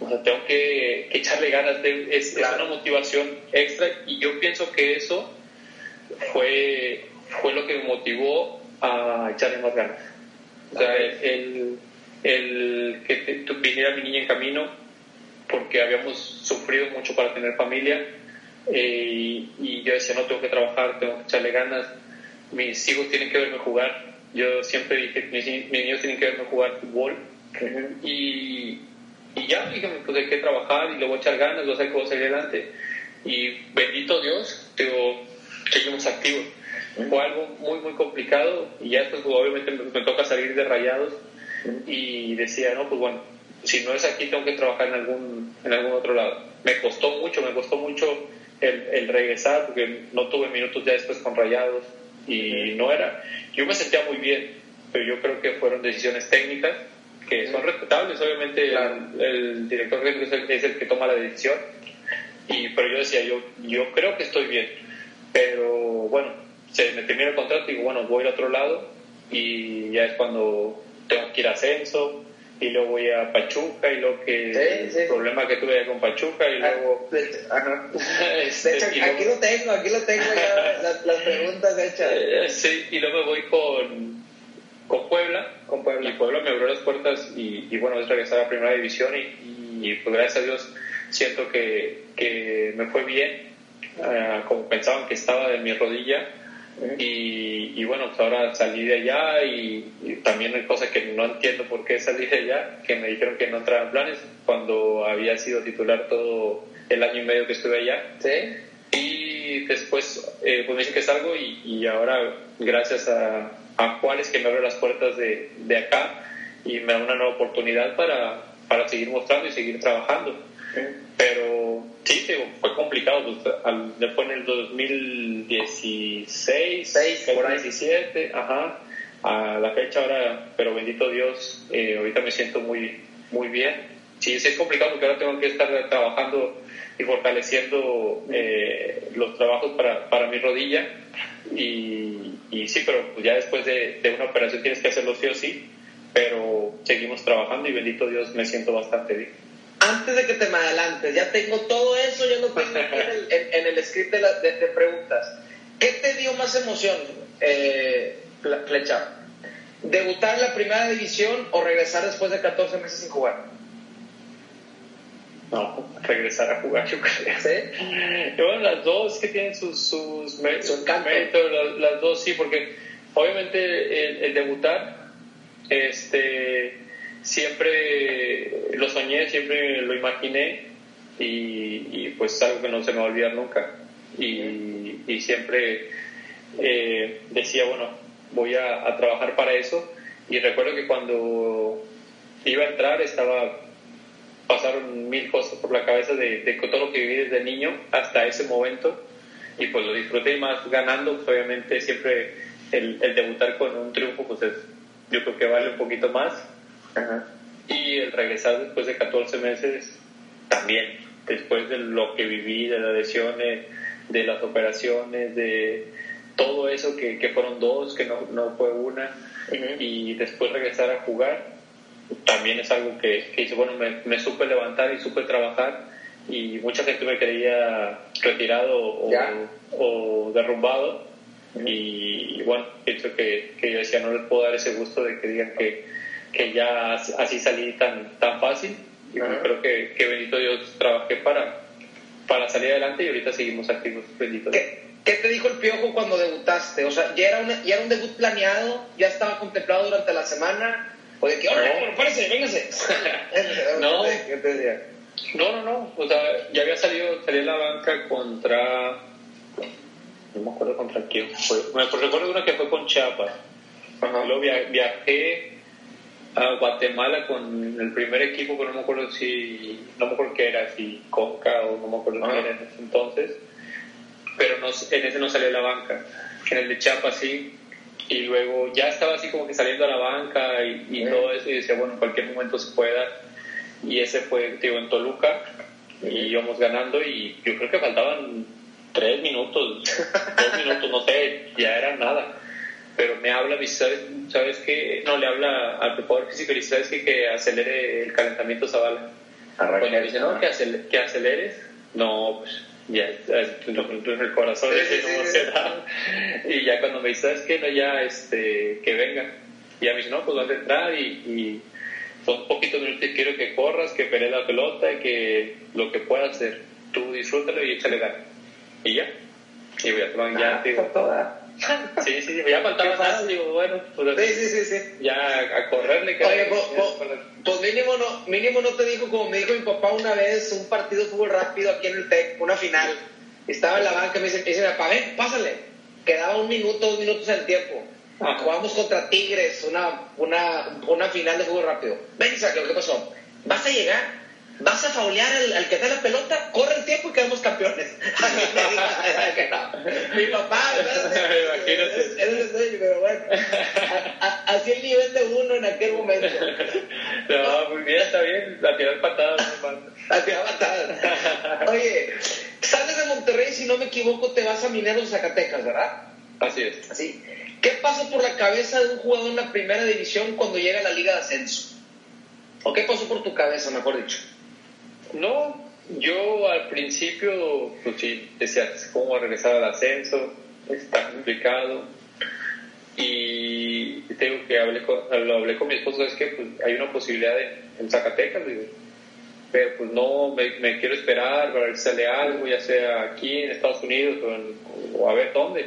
o sea, tengo que, echarle ganas, es, es, una motivación extra y yo pienso que eso fue, fue lo que me motivó a echarle más ganas. O sea, el, el que viniera mi niña en camino, porque habíamos sufrido mucho para tener familia, eh, y, yo decía, no, tengo que trabajar, tengo que echarle ganas, mis hijos tienen que verme jugar. Yo siempre dije, mis, mis niños tienen que verme jugar fútbol. Y, y ya, dije, pues hay que trabajar y le voy a echar ganas, voy a hacer que voy a salir adelante. Y bendito Dios, digo, seguimos activos. Fue algo muy, muy complicado y ya pues, obviamente me, toca salir de rayados y decía, no, pues bueno, si no es aquí tengo que trabajar en algún, en algún otro lado. Me costó mucho, me costó mucho el, el regresar porque no tuve minutos ya después con rayados y no era. Yo me sentía muy bien, pero yo creo que fueron decisiones técnicas que son respetables, obviamente el, director es el, es el que toma la decisión, y, pero yo decía, yo, yo creo que estoy bien, pero bueno, se me termina el contrato y digo, bueno, voy al otro lado y ya es cuando tengo que ir a ascenso y luego voy a Pachuca y luego que el problema que tuve con Pachuca y ah, luego Ajá. *laughs* Este, aquí lo tengo aquí lo tengo ya las, las, preguntas hechas. Eh, sí y luego me voy con con Puebla con Puebla y Puebla me abrió las puertas y, y bueno es regresar a primera división y, y, pues gracias a Dios siento que, que me fue bien uh, como pensaban que estaba de mi rodilla y, bueno, pues ahora salí de allá y, también hay cosas que no entiendo por qué salí de allá, que me dijeron que no entraban planes cuando había sido titular todo el año y medio que estuve allá. ¿Sí? Y después eh, pues me dicen que salgo y, y ahora gracias a, a Juárez que me abre las puertas de, de acá y me da una nueva oportunidad para, para seguir mostrando y seguir trabajando. Pero sí, fue complicado. Pues, después en el 2016, 2017, ajá, a la fecha ahora, pero bendito Dios, eh, ahorita me siento muy, muy bien. Sí, es complicado porque ahora tengo que estar trabajando y fortaleciendo eh, los trabajos para, para mi rodilla. Y, y sí, pero pues ya después de, de, una operación tienes que hacerlo sí o sí, pero seguimos trabajando y bendito Dios me siento bastante bien antes de que te me adelantes, ya tengo todo eso, ya lo tengo en el, en, el script de, de, preguntas. ¿Qué te dio más emoción, eh, Flecha? ¿Debutar en la primera división o regresar después de 14 meses sin jugar? No, regresar a jugar, yo creo. ¿Sí? bueno, las dos que tienen sus, sus méritos, las, las, dos sí, porque obviamente el, el debutar, este siempre lo soñé, siempre lo imaginé y, pues es algo que no se me va a olvidar nunca. Y, y siempre eh, decía, bueno, voy a, a, trabajar para eso. Y recuerdo que cuando iba a entrar estaba pasaron mil cosas por la cabeza de, de todo lo que viví desde niño hasta ese momento. Y pues lo disfruté más ganando, pues obviamente siempre el, el debutar con un triunfo pues es, yo creo que vale un poquito más. Y el regresar después de 14 meses también, después de lo que viví, de las lesiones, de las operaciones, de todo eso que, que fueron dos, que no, no fue una, y después regresar a jugar, también es algo que, que hice, bueno, me, me, supe levantar y supe trabajar, y mucha gente me creía retirado o, o derrumbado, y, bueno, pienso que, que yo decía, no les puedo dar ese gusto de que digan que que ya así salí tan, tan fácil. Y creo que, que bendito Dios trabajé para, para salir adelante y ahorita seguimos activos, bendito ¿Qué, ¿Qué te dijo el Piojo cuando debutaste? O sea, ¿ya era, ¿ya era un debut planeado? ¿Ya estaba contemplado durante la semana? ¿O de que, ¡Órale, no. párese, véngase! *laughs* no. ¿Qué te decía? No, no, no. O sea, ya había salido, salí la banca contra. No me acuerdo contra quién fue. Me recuerdo una que fue con Chiapas. Luego viajé a Guatemala con el primer equipo, pero no me acuerdo si. No me acuerdo qué era, si Conca o no me acuerdo qué era en ese entonces. Pero no, en ese no salió la banca. En el de Chiapas sí. Y luego ya estaba así como que saliendo a la banca y, y todo eso. Y decía, bueno, en cualquier momento se puede dar y ese fue, digo, en Toluca, y íbamos ganando y yo creo que faltaban tres minutos, dos *laughs* minutos, no sé, ya era nada. Pero me habla, ¿sabes, ¿sabes qué? No, le habla al preparador físico y ¿sabes qué? Que acelere el calentamiento Zavala. Cuando dice, no, que, que aceleres, no, pues ya, el corazón sí, sí, no sí, *laughs* Y ya cuando me dice, ¿sabes qué? No, ya, este, que venga. Y ya me dice, no, pues vas a entrar y, y son poquitos minutos quiero que corras, que pelees la pelota y que lo que puedas hacer, tú disfrútalo y échale ganas. Y ya. Y ya te van, ya, digo. Toda. *laughs* Sí, sí, ya faltaba nada, digo, bueno, pues sí, sí, sí, sí. ya a correrle. Que Oye, pues, pues, pues, mínimo, no, mínimo no te dijo, como me dijo mi papá una vez, un partido de fútbol rápido aquí en el TEC, una final. Estaba en la banca, me dice, me dice, papá, ven, pásale. Quedaba un minuto, dos minutos en el tiempo Jugamos contra Tigres, una, una, una final de fútbol rápido. Ven, ¿qué pasó? ¿Vas a llegar? ¿Vas a faulear al, que da la pelota? Corre el tiempo y quedamos campeones. *laughs* *laughs* Mi papá, *laughs* Imagínate. pero bueno. así el nivel de uno en aquel momento. No, muy bien, está bien. La tirar patadas, La tirar patadas. Oye, sales de Monterrey, si no me equivoco, te vas a Mineros Zacatecas, ¿verdad? Así es. Así. ¿Qué pasa por la cabeza de un jugador en la primera división cuando llega a la liga de ascenso? ¿O qué pasó por tu cabeza, mejor dicho? No, yo al principio, pues sí, decía, ¿cómo regresar al ascenso? Está complicado. Y tengo que hablé con, lo hablé con mi esposo, es que pues, hay una posibilidad en Zacatecas, digo, pero pues no, me, quiero esperar para ver si sale algo, ya sea aquí en Estados Unidos o, a ver dónde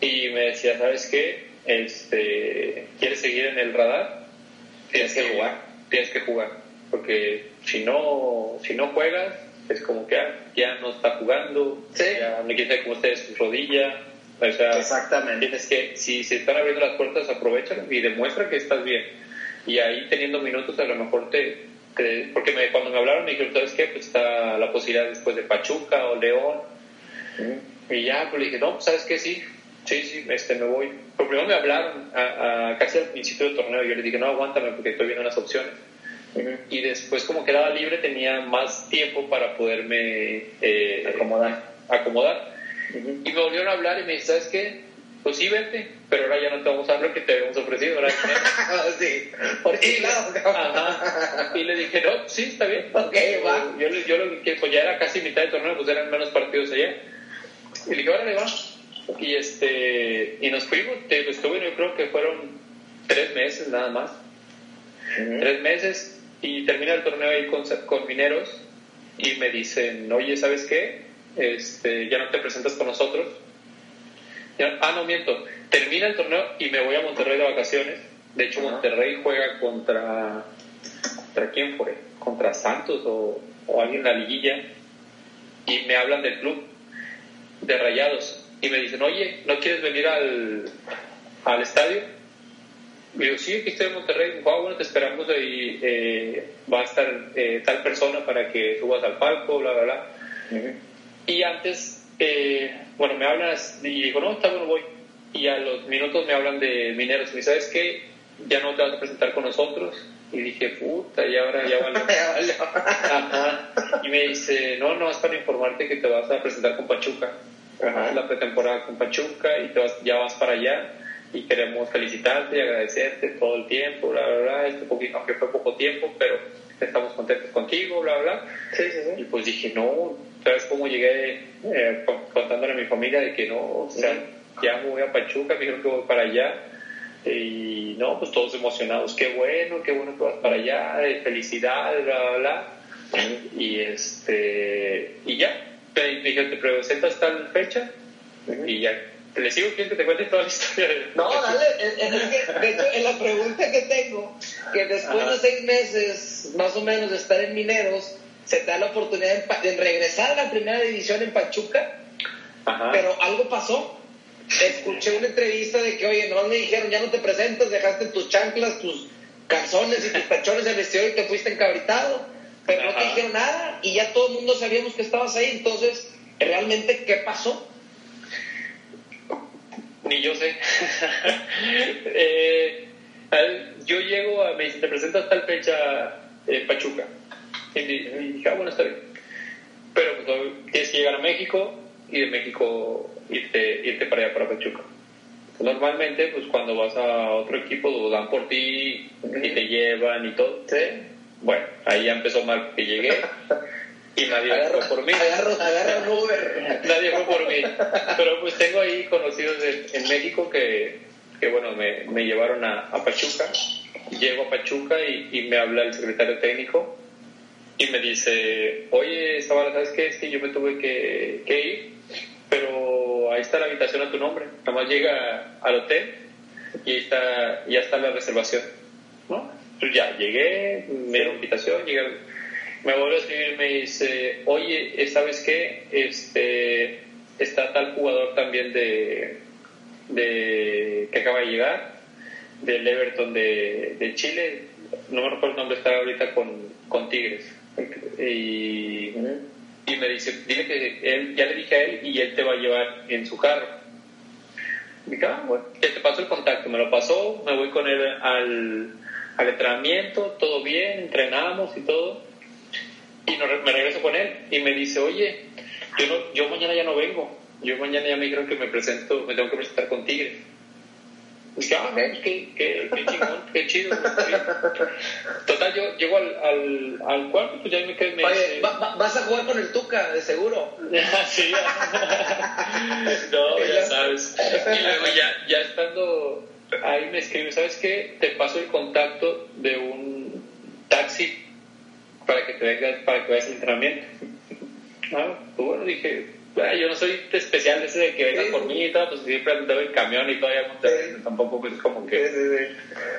y me decía, ¿sabes qué? Este, ¿Quieres seguir en el radar? Tienes que jugar, tienes que jugar, porque si no, si no juegas, es como que ya no está jugando, ya no quiere cómo esté su rodilla, o sea, Exactamente. tienes que, si se están abriendo las puertas, aprovecha y demuestra que estás bien. Y ahí teniendo minutos a lo mejor te, porque me, cuando me hablaron me dijeron, ¿sabes qué? Pues está la posibilidad después de Pachuca o León. Y ya, pues le dije, no, pues, ¿sabes qué? Sí, sí, sí, este, me voy. Pero primero me hablaron a, casi al principio del torneo. Yo les dije, no, aguántame porque estoy viendo las opciones. Y después, como quedaba libre, tenía más tiempo para poderme eh, acomodar. acomodar. Y me volvieron a hablar y me dice, ¿sabes qué? Pues sí, vente, pero ahora ya no te vamos a dar lo que te habíamos ofrecido. *laughs* Ahora sí, por sí, Y le dije, no, sí, está bien. Ok, va. Yo, yo lo que pues ya era casi mitad del torneo, pues eran menos partidos allá. Y le dije, órale, va y, este, y nos fuimos, estuve, yo creo que fueron tres meses nada más. Tres meses y termina el torneo ahí con, con Mineros y me dicen, oye, ¿sabes qué? Este, ya no te presentas con nosotros. ah, no, miento. Termina el torneo y me voy a Monterrey de vacaciones. De hecho, Monterrey juega contra... ¿Contra quién fue? ¿Contra Santos o, o alguien en la liguilla? Y me hablan del club de Rayados y me dicen, oye, ¿no quieres venir al, al estadio? Y digo, sí, aquí estoy en Monterrey. Ah, bueno, te esperamos y eh, va a estar eh, tal persona para que subas al palco, bla, bla, bla. Y antes, eh, bueno, me hablan y digo, no, está bueno, voy. Y a los minutos me hablan de mineros. Y ¿sabes qué? Ya no te vas a presentar con nosotros. Y dije, puta, y ahora ya vale. *laughs* Y me dice, no, no, es para informarte que te vas a presentar con Pachuca la pretemporada con Pachuca y te vas, ya vas para allá y queremos felicitarte y agradecerte todo el tiempo, bla, bla, bla, este poquito, aunque fue poco tiempo, pero estamos contentos contigo, bla, bla. Sí, sí, Y pues dije, no, ¿sabes cómo llegué eh, contándole a mi familia de que no, o sea, ya me voy a Pachuca, me dijeron que voy para allá, Y no, pues todos emocionados, qué bueno, qué bueno que vas para allá, felicidad, bla, bla, bla. Y, este, y ya, te dije, te presentas tal fecha y ya. ¿Le sigo quién que te cuente toda la historia? No, dale, de hecho, en la pregunta que tengo, que después de seis meses, más o menos, de estar en Mineros, se te da la oportunidad de, regresar a la primera división en Pachuca, pero algo pasó. Escuché una entrevista de que, oye, no me dijeron, ya no te presentas, dejaste tus chanclas, tus calzones y tus tachones de vestido y te fuiste encabritado, pero no te dijeron nada y ya todo el mundo sabíamos que estabas ahí, entonces, ¿realmente qué pasó? Ni yo sé. *laughs* eh, yo llego a, me dice, te presentas tal fecha en Pachuca. Y dije, ah, bueno, está bien. Pero pues, tienes que llegar a México y de México irte, irte para allá, para Pachuca. Normalmente, pues cuando vas a otro equipo, lo dan por ti y te llevan y todo. ¿Sí? Bueno, ahí ya empezó mal que llegué *laughs* y nadie fue por mí. Agarro, agarro un Uber. nadie fue por mí. Pero pues tengo ahí conocidos en México que, que bueno, me, me llevaron a, a, Pachuca. Llego a Pachuca y, y, me habla el secretario técnico y me dice, oye, Zavala, ¿sabes qué? Es que yo me tuve que, que ir, pero ahí está la habitación a tu nombre. Nada más llega al hotel y ahí está, ya está la reservación. ¿No? Pues ya, llegué, me dieron invitación, llegué, me vuelve a escribir y me dice, oye, ¿sabes qué? Este, está tal jugador también de, de que acaba de llegar, del Everton de, de Chile, no me recuerdo el nombre, está ahorita con, con Tigres. Y, y, me dice, dile que él, ya le dije a él y él te va a llevar en su carro. Dije, ah, bueno, te pasó el contacto, me lo pasó, me voy con él al al entrenamiento, todo bien, entrenamos y todo. Y me regreso con él y me dice, oye, yo, no, yo mañana ya no vengo. Yo mañana ya me dijeron que me presento, me tengo que presentar con Tigre. Y dije, ah, qué, qué, qué chingón, qué chido. Total, yo llego al, al, al cuarto, pues ya me quedé. Oye, vas a jugar con el Tuca, de seguro. *laughs* sí, no, ya sabes. Y luego ya, ya estando ahí me escribe, ¿sabes qué? Te paso el contacto de un taxi para que te vengas, para que vayas al entrenamiento. Ah, pues bueno, dije, yo no soy especial ese de que vengas por mí y todo, pues siempre andaba en camión y todavía tampoco pues como que,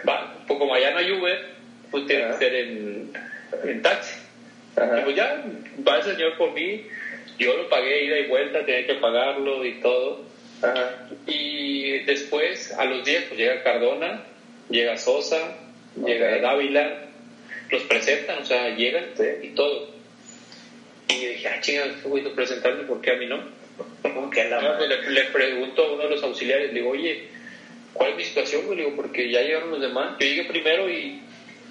va, pues como allá no hay Uber, pues tiene que ser en, en taxi. Y pues ya, va el señor por mí, yo lo pagué ida y vuelta, tenía que pagarlo y todo. Y después, a los días, pues llega Cardona, llega Sosa, llega Dávila, los presentan, o sea, llegan y todo. Y yo dije, ah, chingados, este güey presentarme, ¿por qué a mí no? *laughs* que pues, le, pregunto a uno de los auxiliares, le digo, oye, ¿cuál es mi situación? Le digo, porque ya llegaron los demás. Yo llegué primero y,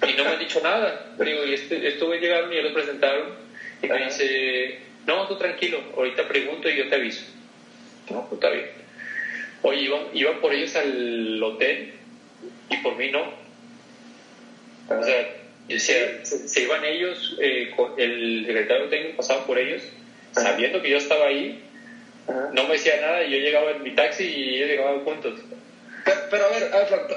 y no me han dicho nada. Le digo, y este, estos llegaron y ya lo presentaron. Y me dice, no, tú tranquilo, ahorita pregunto y yo te aviso. No, pues está bien. Oye, iban, iban por ellos al hotel y por mí no. O sea, se, se, iban ellos, eh, el secretario técnico pasaba por ellos, sabiendo que yo estaba ahí, no me decía nada y yo llegaba en mi taxi y ellos llegaban juntos. Pero, a, ver,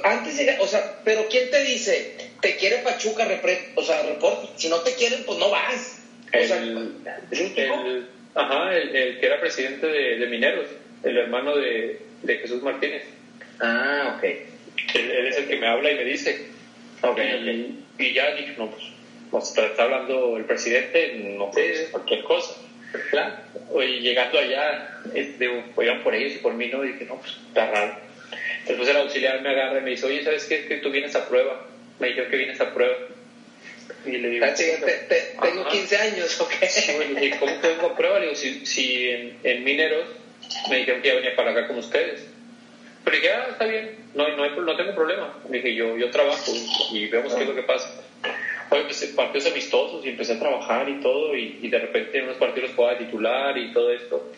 antes, o sea, pero ¿quién te dice? ¿Te quiere Pachuca? o sea, reporte. Si no te quieren, pues no vas. O sea, el, ajá, el, que era presidente de, Mineros, el hermano de, de, Jesús Martínez. Ah, ok. Él, es el que me habla y me dice. Okay, y, ya dije, no, pues, pues está, hablando el presidente, no pues, cualquier cosa. Claro. Y llegando allá, este, oigan por ellos y por mí, no, dije, no, pues está raro. Después el auxiliar me agarra y me dice, oye, ¿sabes qué? Es que tú vienes a prueba. Me dijeron que vienes a prueba. Y le digo, tengo 15 años, ¿ok? y ¿cómo tengo a prueba? Le digo, si, si en, en, Mineros me dijeron que ya venía para acá con ustedes. Pero dije, ah, está bien, no, no, hay, no tengo problema. Dije, yo, yo trabajo y vemos qué es lo que pasa. Oye, pues partidos amistosos y empecé a trabajar y todo, y, y de repente en unos partidos jugaba titular y todo esto.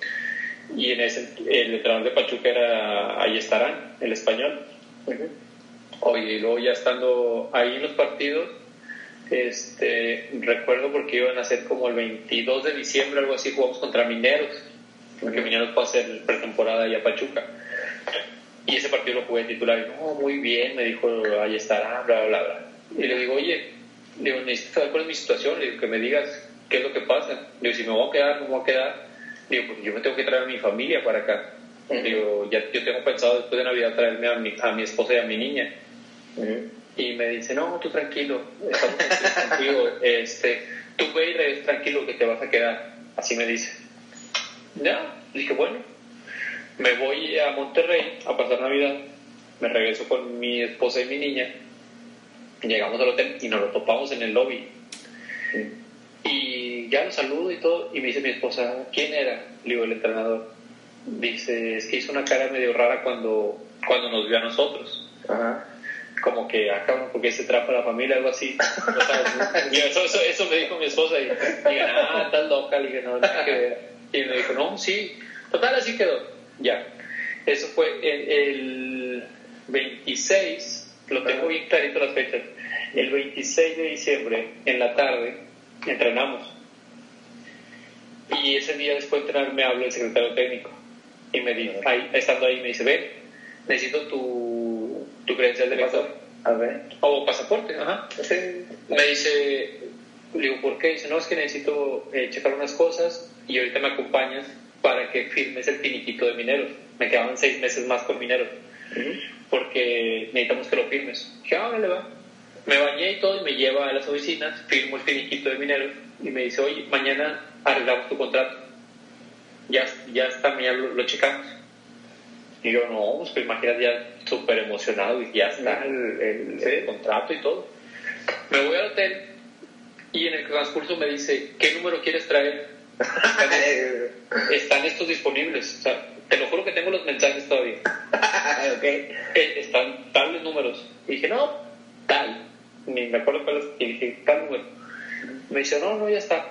Y en ese, el entrenador de Pachuca era ahí estarán, el español. Oye, y luego ya estando ahí en los partidos, este, recuerdo porque iban a ser como el 22 de diciembre, algo así, jugamos contra Mineros, porque Mineros fue a hacer pretemporada y a Pachuca. Y ese partido lo jugué titular. Y no, muy bien, me dijo, ahí estará, bla, bla, bla. Y le digo, oye, digo, necesito saber cuál es mi situación. Le digo, que me digas qué es lo que pasa. Le digo, si me voy a quedar, no me voy a quedar. Digo, porque yo me tengo que traer a mi familia para acá. Digo, ya, yo tengo pensado después de Navidad traerme a mi, a mi esposa y a mi niña. Y me dice, no, tú tranquilo, estamos contigo, este, tú ve y regresa tranquilo que te vas a quedar. Así me dice. Ya, dije, bueno, me voy a Monterrey a pasar Navidad, me regreso con mi esposa y mi niña, llegamos al hotel y nos lo topamos en el lobby. Y ya lo saludo y todo, y me dice mi esposa, ¿quién era? Le digo, el entrenador. Dice, es que hizo una cara medio rara cuando, cuando nos vio a nosotros. Como que acá, porque se trapa la familia, algo así. *laughs* y eso, eso, eso, me dijo mi esposa. Y dije, ah, estás loca. Le dije, no, que Y me dijo, no, sí. Total, así quedó. Ya. Eso fue el, el 26, lo tengo bien clarito las fechas. El 26 de diciembre, en la tarde, entrenamos. Y ese día después de entrenar me habla el secretario técnico. Y me dice, ahí, estando ahí, me dice, ven, necesito tu, tu credencial de lector. A ver. O pasaporte, ajá. Me dice, le digo, ¿por qué? Dice, no, es que necesito eh, checar unas cosas y ahorita me acompañas para que firmes el finiquito de mineros. Me quedaban seis meses más con mineros. Porque necesitamos que lo firmes. Dije, ah, le va. Me bañé y todo y me lleva a las oficinas, firmo el finiquito de mineros y me dice, oye, mañana arreglamos tu contrato. Ya, ya está, ya lo, lo checamos. Y yo, no, pues, pues imagínate ya súper emocionado y ya está el, el, contrato y todo. Me voy al hotel y en el transcurso me dice, ¿qué número quieres traer? *laughs* Están estos disponibles. O sea, te lo juro que tengo los mensajes todavía. *laughs* okay. Están tales números. Y dije, no, tal. Ni me acuerdo cuál es. Y dije, tal número. Me dice, no, no, ya está.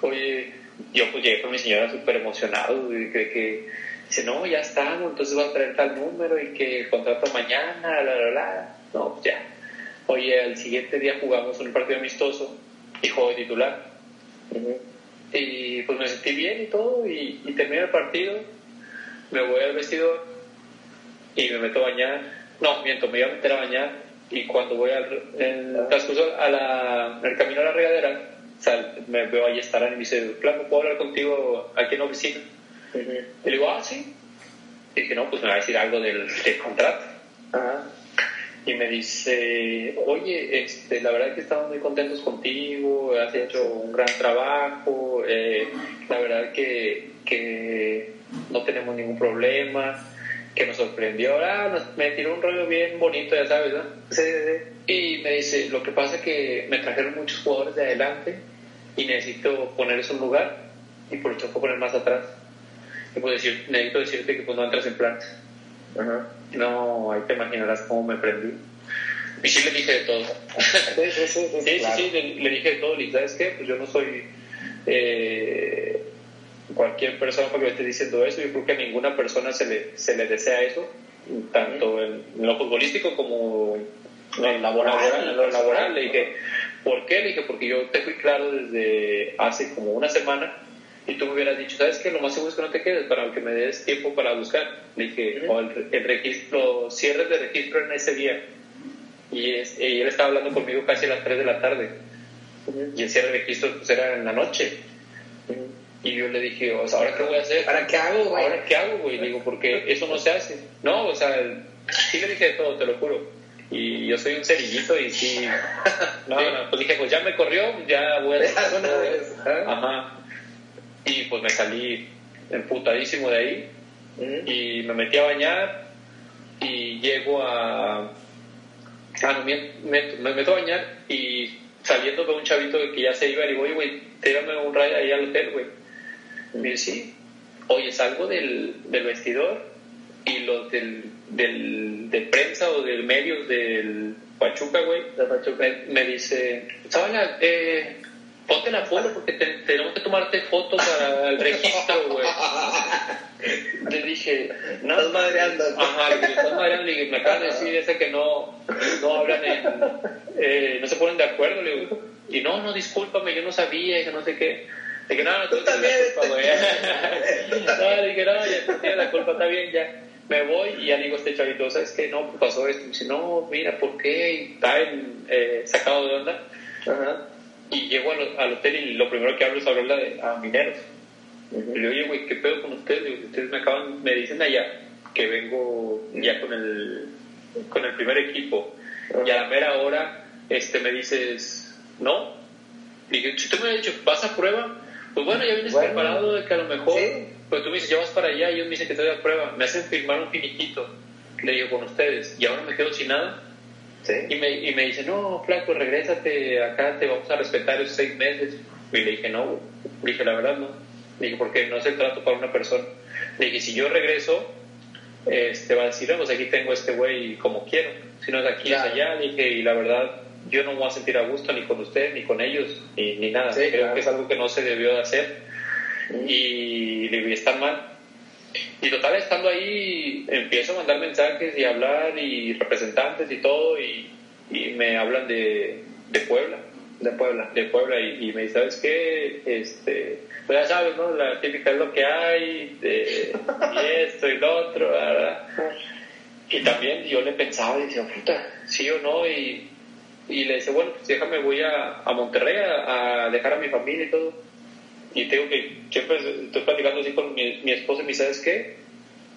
Oye, yo pues llegué con mi señora súper emocionado. Y que, que dice, no, ya estamos, entonces vas a traer tal número y que el contrato mañana, la, la, la. No, pues ya. Oye, al siguiente día jugamos un partido amistoso y juego de titular. Y pues me sentí bien y todo, y, y terminé el partido, me voy al vestidor y me meto a bañar. No, miento, me iba a meter a bañar y cuando voy al en transcurso a la, el camino a la regadera, sal, me veo ahí estar y me dice, Plan, ¿puedo hablar contigo aquí en la oficina? Y le digo, ah, sí. Y dije, no, pues me va a decir algo del, del contrato. Y me dice, oye, este, la verdad es que estamos muy contentos contigo, has hecho un gran trabajo, eh, la verdad que, que no tenemos ningún problema, que nos sorprendió, ah, nos, me tiró un rollo bien bonito, ya sabes, ¿no? Sí, sí, sí. Y me dice, lo que pasa es que me trajeron muchos jugadores de adelante y necesito ponerles un lugar y por eso fue poner más atrás. Y pues decir, necesito decirte que pues no entras en plan. Ajá. No, ahí te imaginarás cómo me prendí. Y sí le dije de todo. Sí, sí, sí, sí, *laughs* Sí, claro. sí, sí, le, le dije de todo. Le dije, ¿sabes qué? Pues yo no soy eh, cualquier persona para que me esté diciendo eso. Yo creo que a ninguna persona se le, se le desea eso, tanto en, en lo futbolístico como en lo laboral. En lo laboral. Le dije, ¿por qué? Le dije, porque yo te fui claro desde hace como una semana y tú me hubieras dicho, ¿sabes qué? Lo más seguro es que no te quedes para que me des tiempo para buscar. Le dije, o el, el registro, cierres de registro en ese día. Y, es- y él estaba hablando conmigo casi a las 3 de la tarde. Y el cierre de registro pues, era en la noche. Y yo le dije, o sea, ¿ahora qué voy a hacer? ¿Para qué hago, güey? ¿Ahora qué hago, güey? Digo, porque eso no se hace. No, o sea, sí le dije de todo, te lo juro. Y yo soy un cerillito y sí. *laughs* No, no, pues dije, pues ya me corrió, ya voy a una vez. Ajá. Y pues me salí emputadísimo de ahí y me metí a bañar y llego a... Ah, no, me, me- me meto a bañar y saliendo veo un chavito que ya se iba y digo, oye, güey, tírame un rayo ahí al hotel, güey. Me dice, sí. Oye, salgo del, del vestidor y los del, del, de prensa o del medios del Pachuca, güey, De Pachuca. me, dice, Zabala, eh, ponte la foto porque te- tenemos que tomarte foto para el registro, güey. Le dije, no, Estás madreando. Ajá, le dije, estás madreando. Le dije, me acabas de decir ese que no, no hablan en, eh, no se ponen de acuerdo. Le digo, y no, no, discúlpame, yo no sabía, que no sé qué. Le dije, no, no, Tú tú también, la culpa, güey. *laughs* no, le dije, no, ya tú tienes la culpa, está bien, ya. me voy y ya digo a este chavito, ¿sabes qué? No, pasó esto. Me dice, no, mira, ¿por qué? Y está en, eh, sacado de onda. Y llego al, al, hotel y lo primero que hablo es hablarle a mineros. Y le digo, oye, güey, ¿qué pedo con ustedes? ustedes me acaban, me dicen allá que vengo ya con el, con el primer equipo. Y a la mera hora este, me dices, no. Y dije, si tú me has dicho, ¿vas a prueba? Pues bueno, ya vienes preparado de que a lo mejor, pues tú me dices, ya vas para allá, y ellos me dicen que estoy a prueba. Me hacen firmar un finiquito, le digo, con ustedes, y ahora me quedo sin nada. Y, me, y me dice, no, flaco, regrésate acá, te vamos a respetar esos seis meses. Y le dije, no, le dije, la verdad no. Le dije, porque no es el trato para una persona. Le dije, si yo regreso, este, va a decir, pues aquí tengo este güey como quiero. Si no es aquí, es allá. Le dije, y la verdad, yo no me voy a sentir a gusto ni con usted, ni con ellos, ni, ni nada. Creo que es algo que no se debió de hacer. Y le dije, estar mal. Y total, estando ahí, empiezo a mandar mensajes y hablar y representantes y todo, y, y me hablan de, de, Puebla. De Puebla. De Puebla, y, me dice, ¿sabes qué? Este, pues ya sabes, ¿no? La típica es lo que hay, de, y esto y lo otro, ¿verdad? Y también yo le pensaba y decía, puta, sí o no, y, y le dice, bueno, pues déjame, voy a, a Monterrey a, a dejar a mi familia y todo y tengo que siempre estoy platicando así con mi, mi esposa y me dice, ¿sabes qué?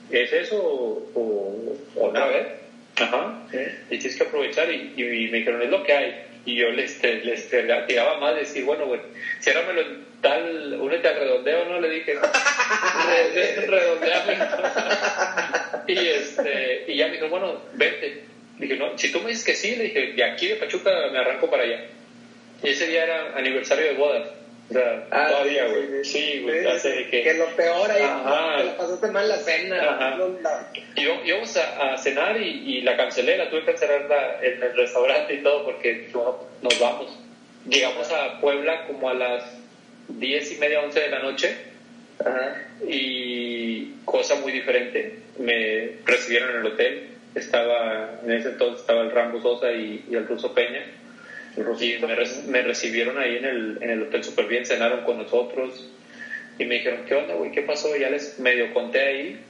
¿Es eso o, o, nada? Ajá. Y tienes que aprovechar y, y, me dijeron, es lo que hay. Y yo les, les, tiraba más, decir, bueno, bueno, ciérramelo en tal, únete al redondeo, ¿no? Le dije, redondeame. *laughs* y, este, y ya me dijo, bueno, vente. Dije, no, si tú me dices que sí, le dije, de aquí de Pachuca me arranco para allá. Y ese día era aniversario de bodas. O sea, ah, todavía, güey. Sí, güey. que... que... lo peor ahí, Ajá. que pasaste mal la cena. Y íbamos a, a cenar y, y, la cancelé, la tuve que cancelar en el restaurante y todo porque nos vamos. Llegamos a Puebla como a las diez y media, once de la noche. Ajá. Y cosa muy diferente. Me recibieron en el hotel. Estaba, en ese entonces estaba el Rambo Sosa y, y el Ruso Peña y me, recibieron ahí en el, en el hotel súper bien, cenaron con nosotros y me dijeron, ¿qué onda, güey? ¿Qué pasó? Y ya les medio conté ahí.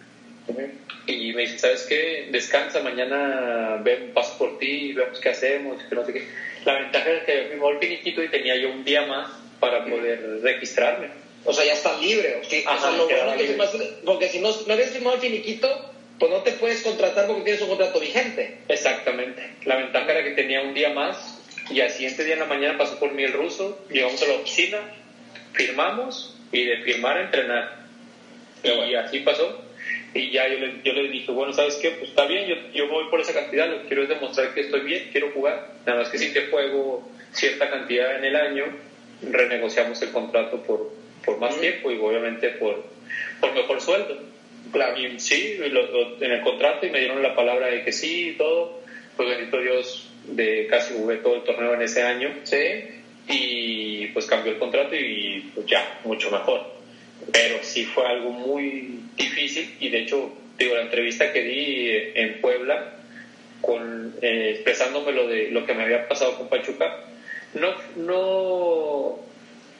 Y me dicen, ¿sabes qué? Descansa, mañana ven, paso por ti, vemos qué hacemos, que no sé qué. La ventaja es que me firmó el finiquito y tenía yo un día más para poder registrarme. O sea, ya está libre. porque si no, no habías firmado el finiquito, pues no te puedes contratar porque tienes un contrato vigente. Exactamente. La ventaja era que tenía un día más y al siguiente día en la mañana pasó por mí el ruso, llegamos a la oficina, firmamos y de firmar a entrenar. y así pasó. Y ya yo le, yo le, dije, bueno, ¿sabes qué? Pues está bien, yo, yo voy por esa cantidad, lo que quiero es demostrar que estoy bien, quiero jugar. Nada más que si te juego cierta cantidad en el año, renegociamos el contrato por, por más tiempo y obviamente por, por mejor sueldo. Claro. Y sí, en el contrato y me dieron la palabra de que sí y todo. Pues bendito Dios, de casi jugué todo el torneo en ese año. Sí. Y pues cambió el contrato y pues ya, mucho mejor. Pero sí fue algo muy difícil y de hecho, digo, la entrevista que di en Puebla, con, eh, expresándome lo de lo que me había pasado con Pachuca, no, no,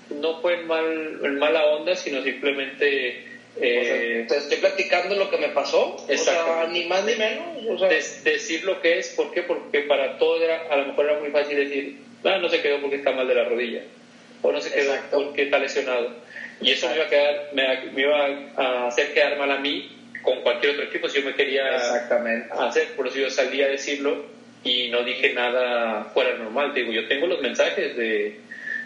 no fue en, mal, en mala onda, sino simplemente eh, te estoy platicando lo que me pasó, o sea, ni más ni menos. decir lo que es, ¿por qué? Porque para todo era, a lo mejor era muy fácil decir, ah, no se quedó porque está mal de la rodilla, o no se quedó porque está lesionado. Y eso me iba, a quedar, me, iba a hacer quedar mal a mí con cualquier otro equipo si yo me quería hacer, por eso yo salí a decirlo y no dije nada fuera normal. Digo, yo tengo los mensajes de,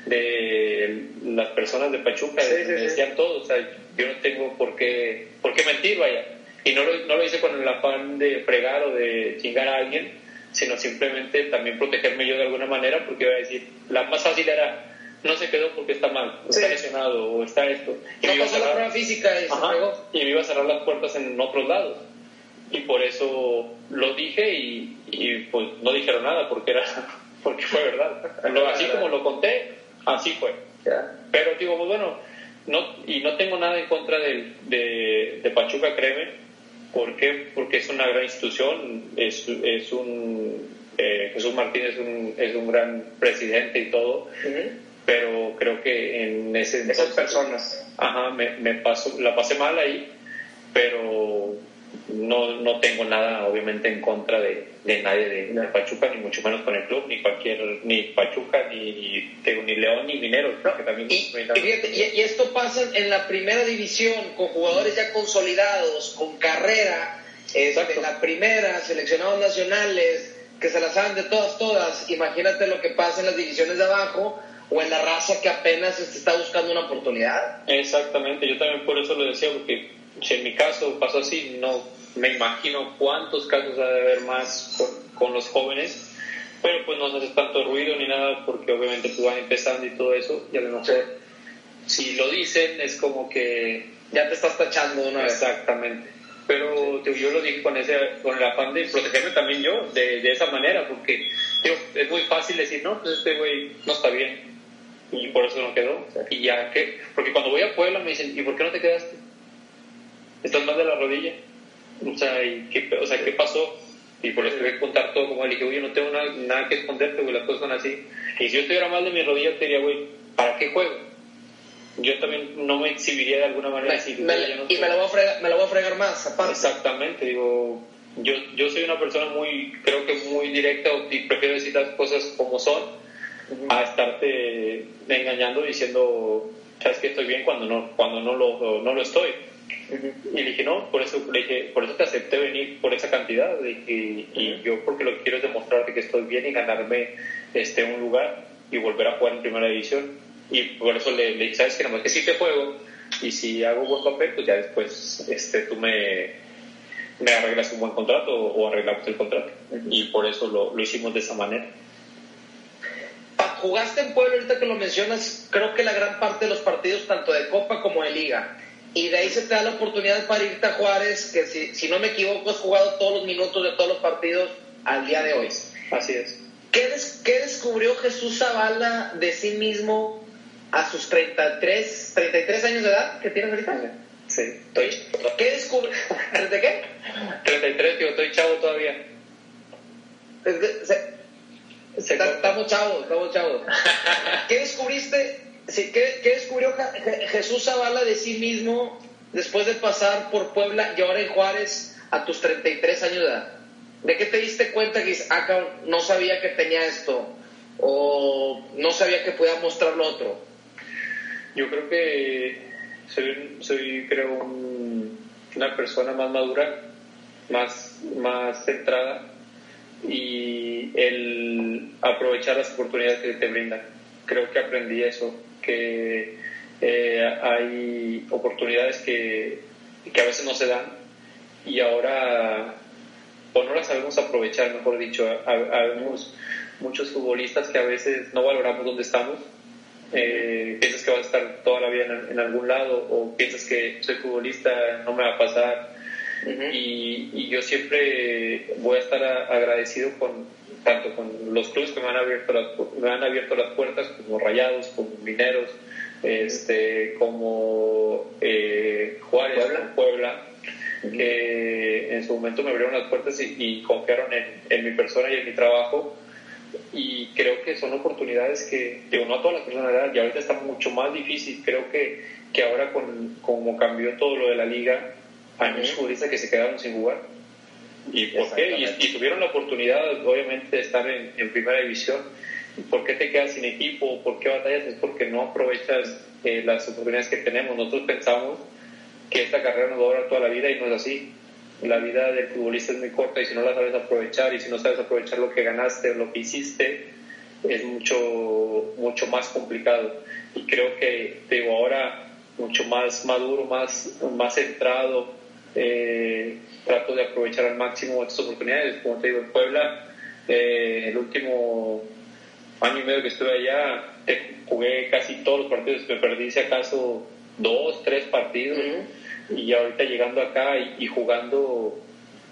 de las personas de Pachuca, me decían todo, o sea, yo no tengo por qué, por qué mentir, vaya. Y no lo, no lo hice con el afán de fregar o de chingar a alguien, sino simplemente también protegerme yo de alguna manera, porque iba a decir, la más fácil era, no se quedó porque está mal, está lesionado o está esto. Y no pasó la prueba física y, y me iba a cerrar las puertas en otros lados. Y por eso lo dije y, y pues no dijeron nada porque era *laughs* porque fue verdad. así como lo conté, así fue. Pero digo, pues bueno, no, y no tengo nada en contra de, de, Pachuca, créeme. ¿Por qué? Porque es una gran institución, es, es un, eh, Jesús Martínez es un, es un gran presidente y todo, pero creo que en ese... Esas personas. Ajá, me, me pasó, la pasé mal ahí, pero no, no tengo nada, obviamente, en contra de, de nadie de, Pachuca, ni mucho menos con el club, ni cualquier, ni Pachuca, ni, ni León, ni Mineros. también y, y, esto pasa en la primera división, con jugadores ya consolidados, con carrera, este, en la primera, seleccionados nacionales, que se las saben de todas, todas. Imagínate lo que pasa en las divisiones de abajo o en la raza que apenas está buscando una oportunidad. Exactamente, yo también por eso lo decía, porque si en mi caso pasó así, no me imagino cuántos casos ha de haber más con, los jóvenes, pero pues no hace tanto ruido ni nada porque obviamente pues van empezando y todo eso y a lo mejor si lo dicen es como que... Ya te estás tachando una vez. Exactamente. Pero yo lo dije con, ese, con el afán de protegerme también yo de, de esa manera porque es muy fácil decir, no, pues este güey no está bien y por eso no quedó. Y ya que, porque cuando voy a Puebla me dicen, ¿y por qué no te quedaste? ¿Estás mal de la rodilla? O sea, ¿y qué, o sea, ¿qué pasó? Y por eso voy a contar todo como le dije, oye, no tengo nada, nada que esconderte, güey, las cosas son así. Y si yo estuviera mal de mi rodilla, te diría, güey, ¿para qué juego? Yo también no me exhibiría de alguna manera. Me, y me lo, voy a fregar, me lo voy a fregar más, aparte. Exactamente, digo, yo, yo soy una persona muy, creo que muy directa y prefiero decir las cosas como son a estarte engañando diciendo, sabes que estoy bien cuando no, cuando no lo, no lo estoy. Y dije, no, por eso, le dije, por eso te acepté venir por esa cantidad. y, y yo porque lo que quiero es demostrarte que estoy bien y ganarme este, un lugar y volver a jugar en primera división. Y por eso le, le dije, sabes que más que sí te juego y si hago buen papel, pues ya después este, tú me, me arreglas un buen contrato o, arreglamos el contrato. Y por eso lo, lo hicimos de esa manera jugaste en Puebla, ahorita que lo mencionas, creo que la gran parte de los partidos, tanto de Copa como de Liga y de ahí se te da la oportunidad para irte a Juárez, que si, si no me equivoco has jugado todos los minutos de todos los partidos al día de hoy. Así es. ¿Qué, ¿Qué, descubrió Jesús Zavala de sí mismo a sus 33, 33 años de edad que tienes ahorita? Sí. Estoy, ¿Qué descubrió? *laughs* ¿De qué? 33, tío, estoy chavo todavía. Estamos chavos, estamos chavos. *laughs* ¿Qué descubriste Sí, ¿qué, descubrió Jesús Zavala de sí mismo después de pasar por Puebla y ahora en Juárez a tus 33 años de edad? ¿De qué te diste cuenta que ah, no sabía que tenía esto? ¿O no sabía que podía mostrar lo otro? Yo creo que soy, soy creo, una persona más madura, más, más centrada y el aprovechar las oportunidades que te brindan. Creo que aprendí eso que eh, hay oportunidades que, que, a veces no se dan y ahora o no las sabemos aprovechar, mejor dicho. Habemos muchos futbolistas que a veces no valoramos dónde estamos. Eh, piensas que vas a estar toda la vida en, algún lado o piensas que soy futbolista, no me va a pasar. y, y, yo siempre voy a estar agradecido con, tanto con los clubes que me han abierto las, me han abierto las puertas, como Rayados, como Mineros, este, como eh, Juárez, Puebla, que en su momento me abrieron las puertas y, confiaron en, en, mi persona y en mi trabajo. Y creo que son oportunidades que, digo, no a todas las personas y ahorita está mucho más difícil. Creo que, que ahora, con, como cambió todo lo de la liga, hay muchos futbolistas que se quedaron sin jugar ¿Y por qué? Y, tuvieron la oportunidad, obviamente, de estar en, primera división. ¿Por qué te quedas sin equipo? ¿Por qué batallas? Es porque no aprovechas eh, las oportunidades que tenemos. Nosotros pensamos que esta carrera nos va a durar toda la vida y no es así. La vida del futbolista es muy corta y si no la sabes aprovechar y si no sabes aprovechar lo que ganaste o lo que hiciste, es mucho, mucho más complicado. Y creo que, digo, ahora mucho más maduro, más, más centrado, eh, trato de aprovechar al máximo estas oportunidades. Como te digo, en Puebla, eh, el último año y medio que estuve allá, jugué casi todos los partidos, me perdí si acaso dos, tres partidos, y ahorita llegando acá y, jugando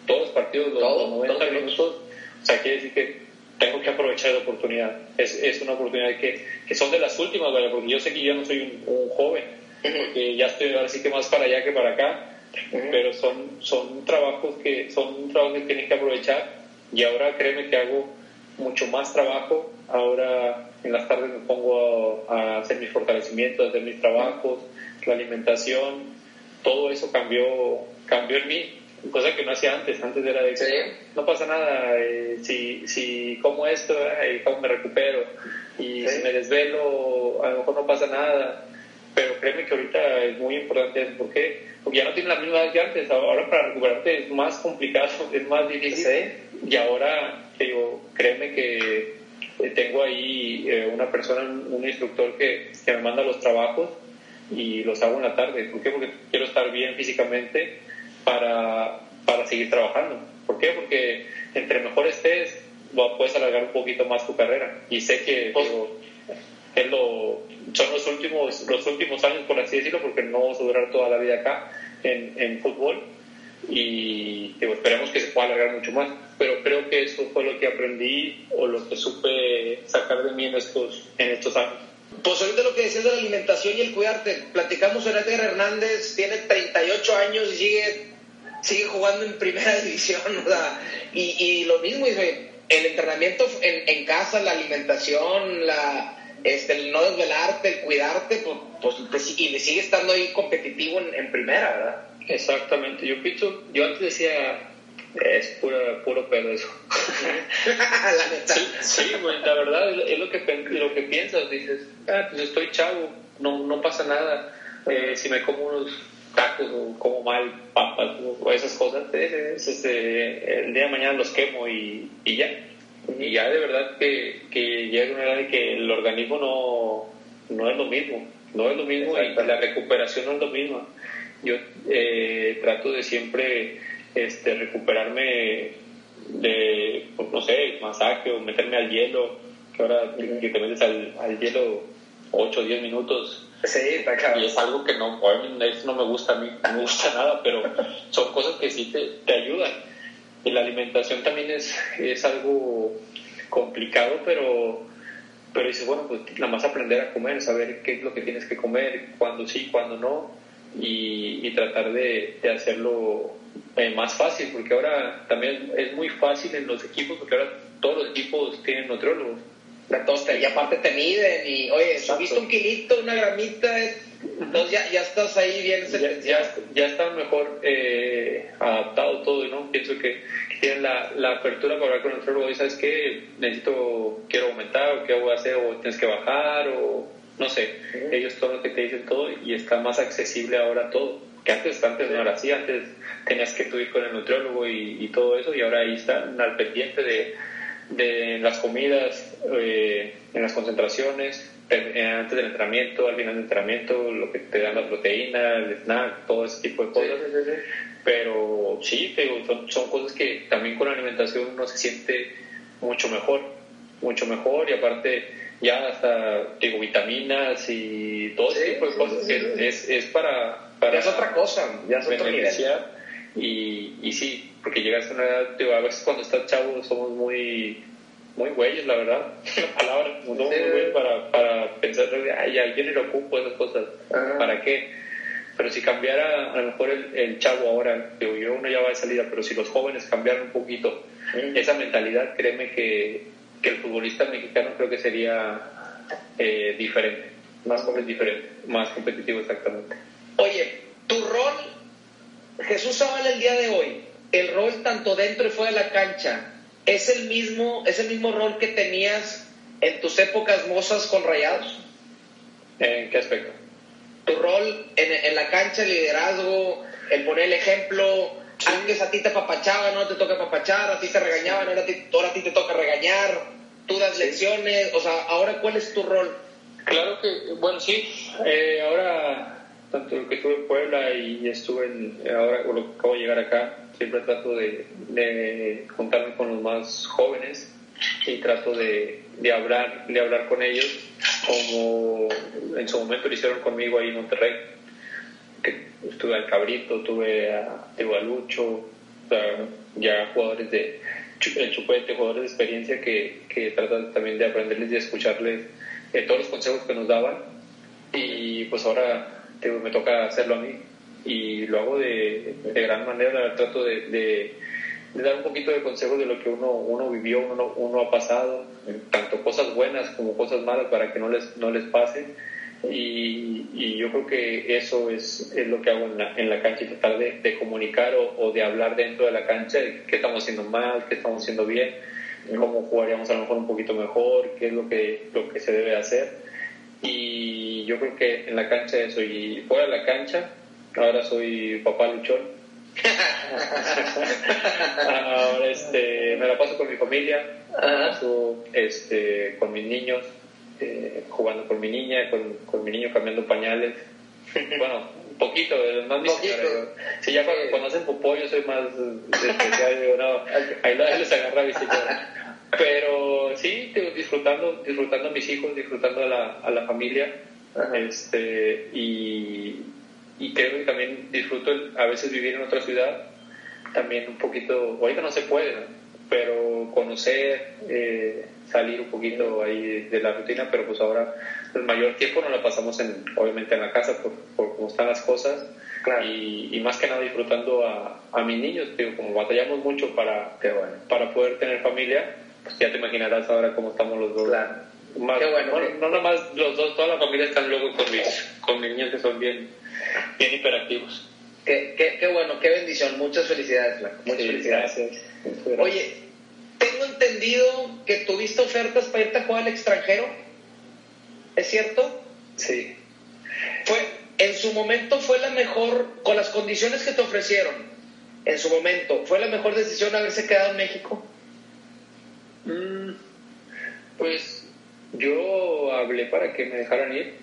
todos los partidos, los, 90 minutos, o sea, quiere decir que tengo que aprovechar la oportunidad. Es, es una oportunidad que, que, son de las últimas, porque yo sé que yo no soy un, joven, porque ya estoy ahora sí que más para allá que para acá, pero son, son trabajos que son trabajos que tienes que aprovechar. Y ahora créeme que hago mucho más trabajo, ahora en las tardes me pongo a, hacer mis fortalecimientos, a hacer mis trabajos, la alimentación, todo eso cambió, cambió en mí cosa que no hacía antes. Antes era de que no pasa nada, eh, si, si como esto, eh, cómo me recupero, y si me desvelo, a lo mejor no pasa nada. Pero créeme que ahorita es muy importante eso. ¿Por qué? Porque ya no tiene la misma edad que antes. Ahora para recuperarte es más complicado, es más difícil. Y ahora, digo, créeme que tengo ahí eh, una persona, un instructor que, que me manda los trabajos y los hago en la tarde. ¿Por qué? Porque quiero estar bien físicamente para, para seguir trabajando. ¿Por qué? Porque entre mejor estés, puedes alargar un poquito más tu carrera. Y sé que es lo, son los últimos, los últimos años, por así decirlo, porque no vamos a durar toda la vida acá en, en fútbol. Y esperemos que se pueda alargar mucho más. Pero creo que eso fue lo que aprendí o lo que supe sacar de mí en estos, en estos años. Pues ahorita lo que decías de la alimentación y el cuidarte, platicamos con Edgar Hernández, tiene 38 años y sigue, sigue jugando en primera *laughs* división, y, y lo mismo, el entrenamiento en, en, casa, la alimentación, la, este, el no desvelarte, el cuidarte, pues, pues y sigue estando ahí competitivo en, en primera, ¿verdad? Exactamente, yo pienso, yo antes decía, es pura, puro pedo eso. *laughs* la Sí, güey, la verdad es lo que, lo que piensas. Dices, ah, pues estoy chavo, no, no pasa nada. Eh, si me como unos tacos o como mal papas o esas cosas, este, el día de mañana los quemo y, y ya. Y ya de verdad que, que llega una edad que el organismo no, no es lo mismo. No es lo mismo y la recuperación no es lo mismo. Yo eh, trato de siempre este, recuperarme de, pues, no sé, masaje o meterme al hielo, que ahora que te metes al, al hielo 8 o 10 minutos. Sí, está Y es algo que no, no me gusta a mí, no me gusta nada, pero son cosas que sí te, te ayudan. Y la alimentación también es, es algo complicado, pero, pero dices, bueno, pues nada más aprender a comer, saber qué es lo que tienes que comer, cuándo sí, cuándo no, y, y tratar de, de hacerlo eh, más fácil, porque ahora también es muy fácil en los equipos, porque ahora todos los equipos tienen nutriólogos. Y aparte te miden y, oye, subiste un kilito, una gramita, entonces ya, ya estás ahí bien ya, ya, está mejor eh, adaptado todo, ¿no? Pienso que, tienen la, la, apertura para hablar con el nutriólogo y sabes que necesito, quiero aumentar, o qué voy a hacer, o tienes que bajar, o no sé. Ellos todo lo que te dicen todo y está más accesible ahora todo que antes, antes no era así, antes tenías que ir con el nutriólogo y, todo eso y ahora ahí están al pendiente de, de las comidas, eh, en las concentraciones, eh, antes del entrenamiento, al final del entrenamiento, lo que te dan la proteína, el snack, todo ese tipo de cosas. Pero sí, son, son cosas que también con la alimentación uno se siente mucho mejor, mucho mejor y aparte ya hasta digo vitaminas y todo ese tipo de cosas que es, es para ya es otra cosa, ya es otro nivel. Y, y sí, porque llegas a una edad, a veces cuando estás chavo somos muy muy güeyes, la verdad, *laughs* la palabra, somos muy güeyes para, para pensar, ay, alguien le ocupo esas cosas, ¿para qué? Pero si cambiara a lo mejor el, chavo ahora, digo, yo uno ya va de salida, pero si los jóvenes cambiaran un poquito esa mentalidad, créeme que, que, el futbolista mexicano creo que sería eh, diferente, más diferente, más competitivo exactamente. Oye, tu rol, Jesús Zavala el día de hoy, el rol tanto dentro y fuera de la cancha, ¿es el mismo, es el mismo rol que tenías en tus épocas mozas con rayados? ¿En qué aspecto? Tu rol en, la cancha, el liderazgo, el poner el ejemplo, antes a ti te papachaban, no te toca papachar, a ti te regañaban, ahora a ti, ahora a ti te toca regañar, tú das lecciones, o sea, ahora cuál es tu rol? Claro que, bueno, sí, eh, ahora tanto que estuve en Puebla y estuve en, ahora lo que acabo de llegar acá, siempre trato de, de juntarme con los más jóvenes y trato de, de, hablar, de hablar con ellos como en su momento lo hicieron conmigo ahí en Monterrey. Estuve al Cabrito, tuve a, a Lucho, ya jugadores de el chupete, jugadores de experiencia que, que tratan también de aprenderles y escucharles eh, todos los consejos que nos daban. Y pues ahora me toca hacerlo a mí y lo hago de, de gran manera, trato de, de, dar un poquito de consejo de lo que uno, uno vivió, uno, uno ha pasado, tanto cosas buenas como cosas malas para que no les, no les pase Y, yo creo que eso es, es, lo que hago en la, en la cancha y tratar de, de comunicar o, o, de hablar dentro de la cancha de qué estamos haciendo mal, qué estamos haciendo bien, cómo jugaríamos a lo mejor un poquito mejor, qué es lo que, lo que se debe hacer. Y yo creo que en la cancha eso, y fuera de la cancha, ahora soy papá luchón. *laughs* ahora este, me la paso con mi familia, paso, este, con mis niños, eh, jugando con mi niña, con, con, mi niño cambiando pañales. bueno, un poquito, más poquito. Si ya cuando, cuando, hacen popó yo soy más especial, digo, no, ahí les agarra bicicleta. Pero sí, disfrutando, disfrutando a mis hijos, disfrutando a la, a la familia. Este, y, y creo que también disfruto a veces vivir en otra ciudad. También un poquito, ahorita no se puede, pero conocer, eh, salir un poquito ahí de, la rutina, pero pues ahora el mayor tiempo no la pasamos en, obviamente en la casa por, por cómo están las cosas y, y, más que nada disfrutando a, a mis niños, digo, como batallamos mucho para, bueno. para poder tener familia, ya te imaginarás ahora cómo estamos los dos. Claro. Más, Qué bueno, no, no nada más los dos, toda la familia están luego con mis, con mis niños que son bien, bien hiperactivos. Qué, qué, qué bueno, qué bendición, muchas felicidades, Flaco. Muchas Sí, felicidades. gracias. Oye, tengo entendido que tuviste ofertas para irte a jugar al extranjero. ¿Es cierto? Sí. Fue, en su momento fue la mejor, con las condiciones que te ofrecieron, en su momento, ¿fue la mejor decisión haberse quedado en México? Mm, pues yo hablé para que me dejaran ir,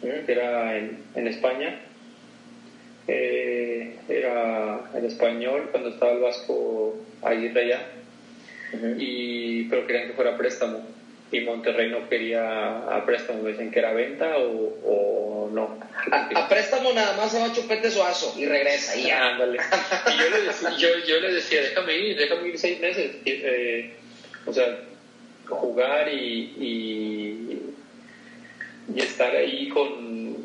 que era en, en España. Eh, era en español cuando estaba el Vasco ahí de allá, y, pero querían que fuera préstamo. Y Monterrey no quería a préstamo, me decían que era venta o, o no. A, a préstamo nada más se va a chupete suazo y regresa y ya. Ándale. *laughs* Y yo le decía, yo, yo le decía déjame ir, déjame ir seis meses. Eh, o sea, jugar y, y, y estar ahí con,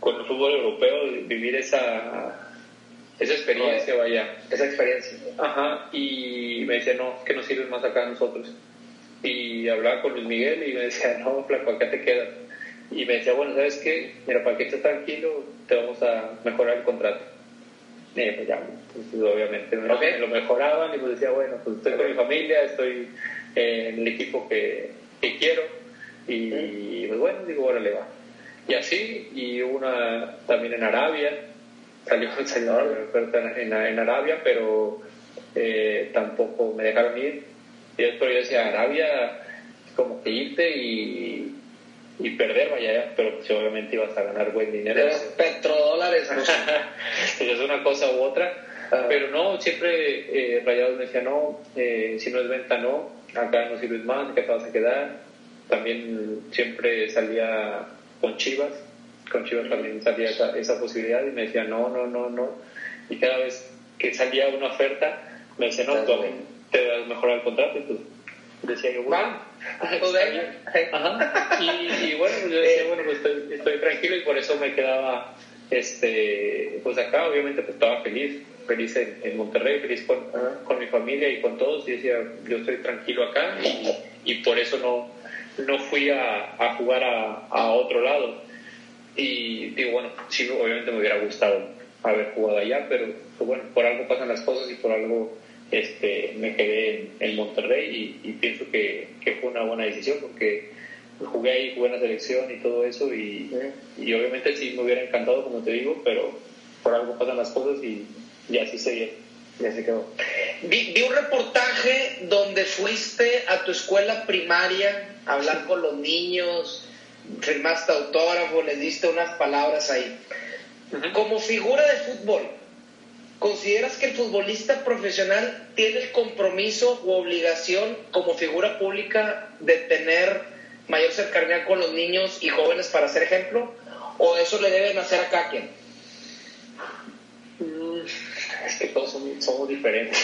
con el fútbol europeo, vivir esa, esa experiencia, vaya. Esa experiencia. Ajá, y me decía, no, que nos sirves más acá a nosotros. Y hablaba con Luis Miguel y me decía, no, flaco, acá te quedas. Y me decía, bueno, ¿sabes qué? Mira, para que estés tranquilo, te vamos a mejorar el contrato. Pues ya, pues, obviamente me, lo mejoraban y pues decía, bueno, pues estoy con mi familia, estoy en el equipo que, que quiero. Y pues bueno, digo, órale, va. Y así, y una también en Arabia, salió, *laughs* salió en, en, Arabia, pero eh, tampoco me dejaron ir. Y después yo decía, Arabia, como que irte y, y perder, vaya, pero pues, obviamente ibas a ganar buen dinero. Los petrodólares. ¿no? *laughs* es una cosa u otra. Ah. Pero no, siempre eh, Rayados me decía, no, eh, si no es venta, no, acá no sirves más, que te vas a quedar. También siempre salía con Chivas, con Chivas también salía esa, esa posibilidad y me decía, no, no, no, no. Y cada vez que salía una oferta, me decía, no, tú te vas a mejorar el contrato. Y pues decía yo, bueno, Ajá. Y, y bueno, pues yo decía, bueno, pues estoy, estoy tranquilo y por eso me quedaba, este, pues acá. Obviamente pues estaba feliz, feliz en, en Monterrey, feliz con, con mi familia y con todos. Y decía, yo estoy tranquilo acá. Y, y por eso no, no fui a, a jugar a, a otro lado. Y digo, bueno, sí, obviamente me hubiera gustado haber jugado allá, pero pues, bueno, por algo pasan las cosas y por algo este, me quedé en, en Monterrey y, y pienso que, que fue una buena decisión porque jugué ahí, jugué en la selección y todo eso y, y obviamente sí me hubiera encantado, como te digo, pero por algo pasan las cosas y, y así se dio. Y así quedó. Vi, vi un reportaje donde fuiste a tu escuela primaria a hablar con los niños, firmaste autógrafo, les diste unas palabras ahí. Como figura de fútbol, ¿consideras que el futbolista profesional tiene el compromiso u obligación como figura pública de tener mayor cercanía con los niños y jóvenes para ser ejemplo? ¿O eso le deben hacer a cada quien? Mm, Es que todos son- somos diferentes.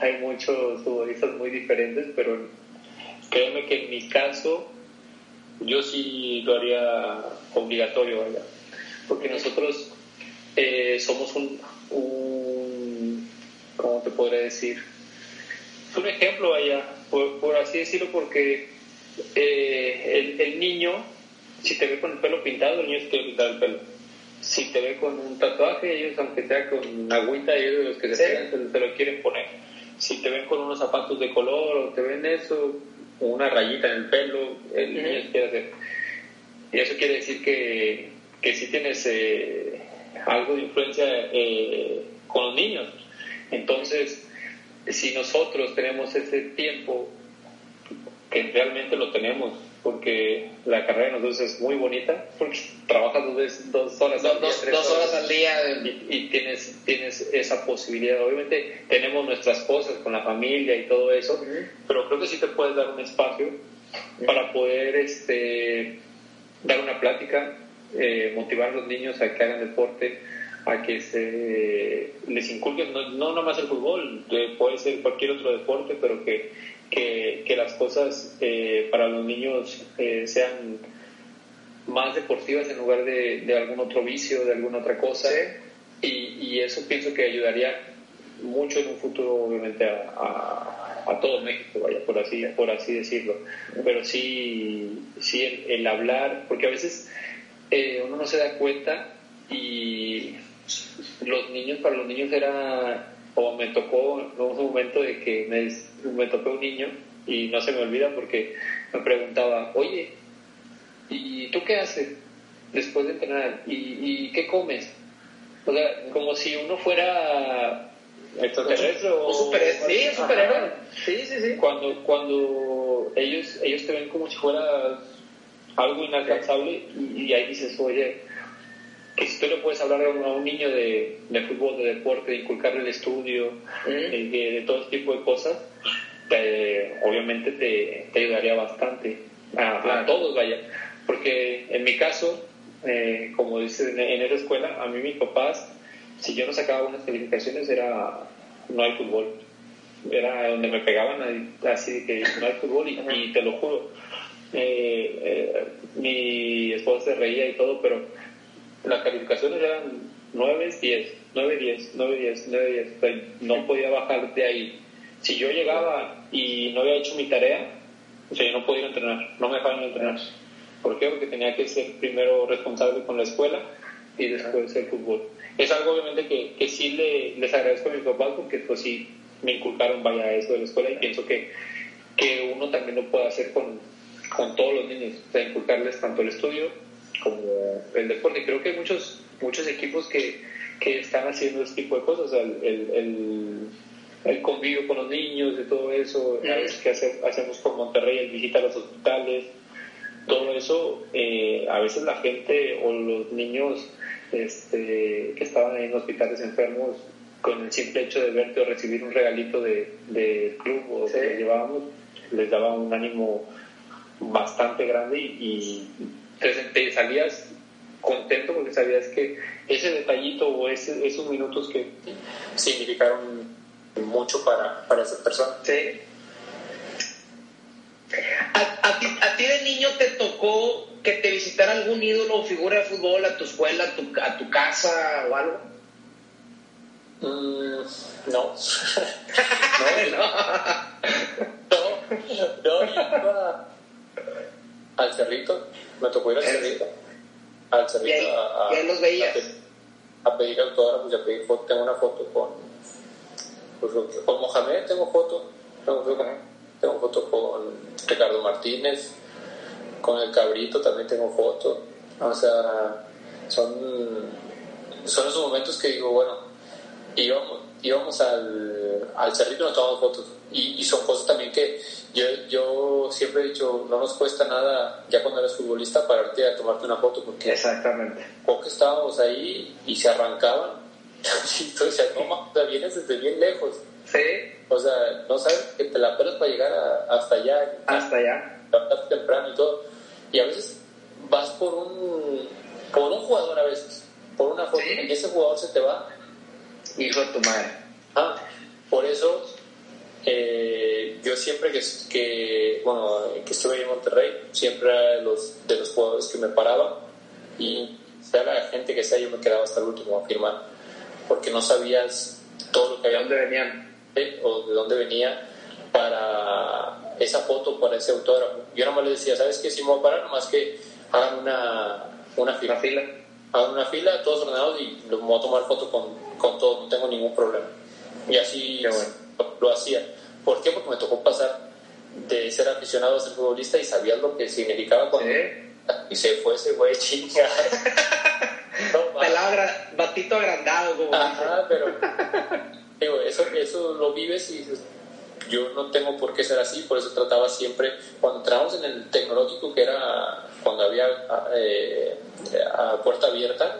Hay muchos futbolistas muy diferentes, pero créeme que en mi caso yo sí lo haría obligatorio, vaya. Porque nosotros eh, somos un, un, ¿cómo te podría decir? Es un ejemplo, vaya, por, por así decirlo, porque eh, el, el niño si te ve con el pelo pintado, el niño se quiere pintar el pelo. Si te ve con un tatuaje, ellos, aunque sea con agüita, ellos de los que se, pegan, se, lo quieren poner. Si te ven con unos zapatos de color o te ven eso, una rayita en el pelo, el niño quiere hacer. Y eso quiere decir que, que sí tienes eh, algo de influencia eh, con los niños. Entonces, si nosotros tenemos ese tiempo, que realmente lo tenemos, porque la carrera de nosotros es muy bonita, porque trabajas dos, dos horas al día. Dos, horas, al día. Y, tienes, tienes esa posibilidad. Obviamente tenemos nuestras cosas con la familia y todo eso, pero creo que sí te puedes dar un espacio para poder este, dar una plática, eh, motivar a los niños a que hagan deporte, a que se les inculquen, no, no nomás el fútbol, puede ser cualquier otro deporte, pero que, que, las cosas eh, para los niños eh, sean más deportivas en lugar de, de, algún otro vicio, de alguna otra cosa. Y, y, eso pienso que ayudaría mucho en un futuro, obviamente, a, a, todo México, vaya, por así, por así decirlo. Pero sí, sí el, hablar, porque a veces eh, uno no se da cuenta y los niños, para los niños era, o me tocó un momento de que me, me tocó un niño y no se me olvida porque me preguntaba, oye, ¿y tú qué haces después de entrenar? ¿Y, qué comes? O sea, como si uno fuera extraterrestre o, sí, superhéroe. Sí, sí, sí. Cuando, cuando ellos, ellos te ven como si fuera algo inalcanzable y, y ahí dices, oye, que si tú le puedes hablar a un, niño de, de, fútbol, de deporte, de inculcarle el estudio, de, todo tipo de cosas, obviamente te, te, ayudaría bastante a, todos, vaya. Porque en mi caso, eh, como dice en, esa escuela, a mí mis papás, si yo no sacaba buenas calificaciones, era no hay fútbol. Era donde me pegaban así que no hay fútbol y, te lo juro. Eh, eh, mi esposa se reía y todo, pero las calificaciones eran 9, 10, 9, 10, 9, 10, 9, 10. no podía bajar de ahí. Si yo llegaba y no había hecho mi tarea, o sea, yo no podía entrenar, no me dejaban entrenar. ¿Por qué? Porque tenía que ser primero responsable con la escuela y después el fútbol. Es algo obviamente que, que sí le, les agradezco a mis papás porque pues sí me inculcaron vaya eso de la escuela y pienso que, que uno también lo puede hacer con, con todos los niños, o sea, inculcarles tanto el estudio como el deporte. Creo que hay muchos, muchos equipos que, que están haciendo este tipo de cosas, el, el, el, convivio con los niños, de todo eso, que hacemos con Monterrey, el visita a los hospitales, todo eso, eh, a veces la gente o los niños este, que estaban en hospitales enfermos, con el simple hecho de verte o recibir un regalito del de club o que llevábamos, les daba un ánimo bastante grande y te, salías contento porque sabías que ese detallito o ese, esos minutos que significaron mucho para, para esa persona. Sí. ¿A, ti, ¿A, ti, de niño te tocó que te visitara algún ídolo o figura de fútbol a tu escuela, a tu, a tu casa o algo? Mm, no. *laughs* *laughs* no, no. no, no, al cerrito, me tocó ir al cerrito, al cerrito a, a, los veías? a, pedir autógrafos y a pedir foto. Tengo una foto con, pues, con Mohamed, tengo foto, tengo foto, tengo foto con Ricardo Martínez, con el Cabrito también tengo foto. O sea, son, son esos momentos que digo, bueno, íbamos, íbamos al, al cerrito y nos tomamos fotos. Y, y son cosas también que yo, yo siempre he dicho, no nos cuesta nada ya cuando eres futbolista pararte a tomarte una foto porque exactamente. porque estábamos ahí y se arrancaban *laughs* decías, no, o sea, vienes desde bien lejos. Sí. O sea, no sabes que te la pelas para llegar hasta allá. Hasta allá. Temprano y todo. Y a veces vas por un por un jugador a veces por una foto y ese jugador se te va. Hijo de tu madre. Ah, por eso eh, yo siempre que, que, bueno, que estuve en Monterrey, siempre era de los, de los jugadores que me paraban y sea la gente que sea, yo me quedaba hasta el último a firmar, porque no sabías todo lo que había. ¿De dónde venían? O de dónde venía para esa foto, para ese autógrafo. Yo nada más le decía, ¿sabes qué? Si me voy a parar, nomás que hagan una, una fila. fila. Hagan una fila, todos ordenados y me voy a tomar foto con, con todos, no tengo ningún problema. Y así Qué bueno. Lo, hacía. ¿Por qué? Porque me tocó pasar de ser aficionado a ser futbolista y sabía lo que significaba cuando Sí. y se fue ese güey *laughs* chinga. No, *laughs* agra- batito agrandado, como Ajá, pero digo, eso, eso lo vives y dices, yo no tengo por qué ser así, por eso trataba siempre, cuando entramos en el tecnológico, que era cuando había eh, a puerta abierta,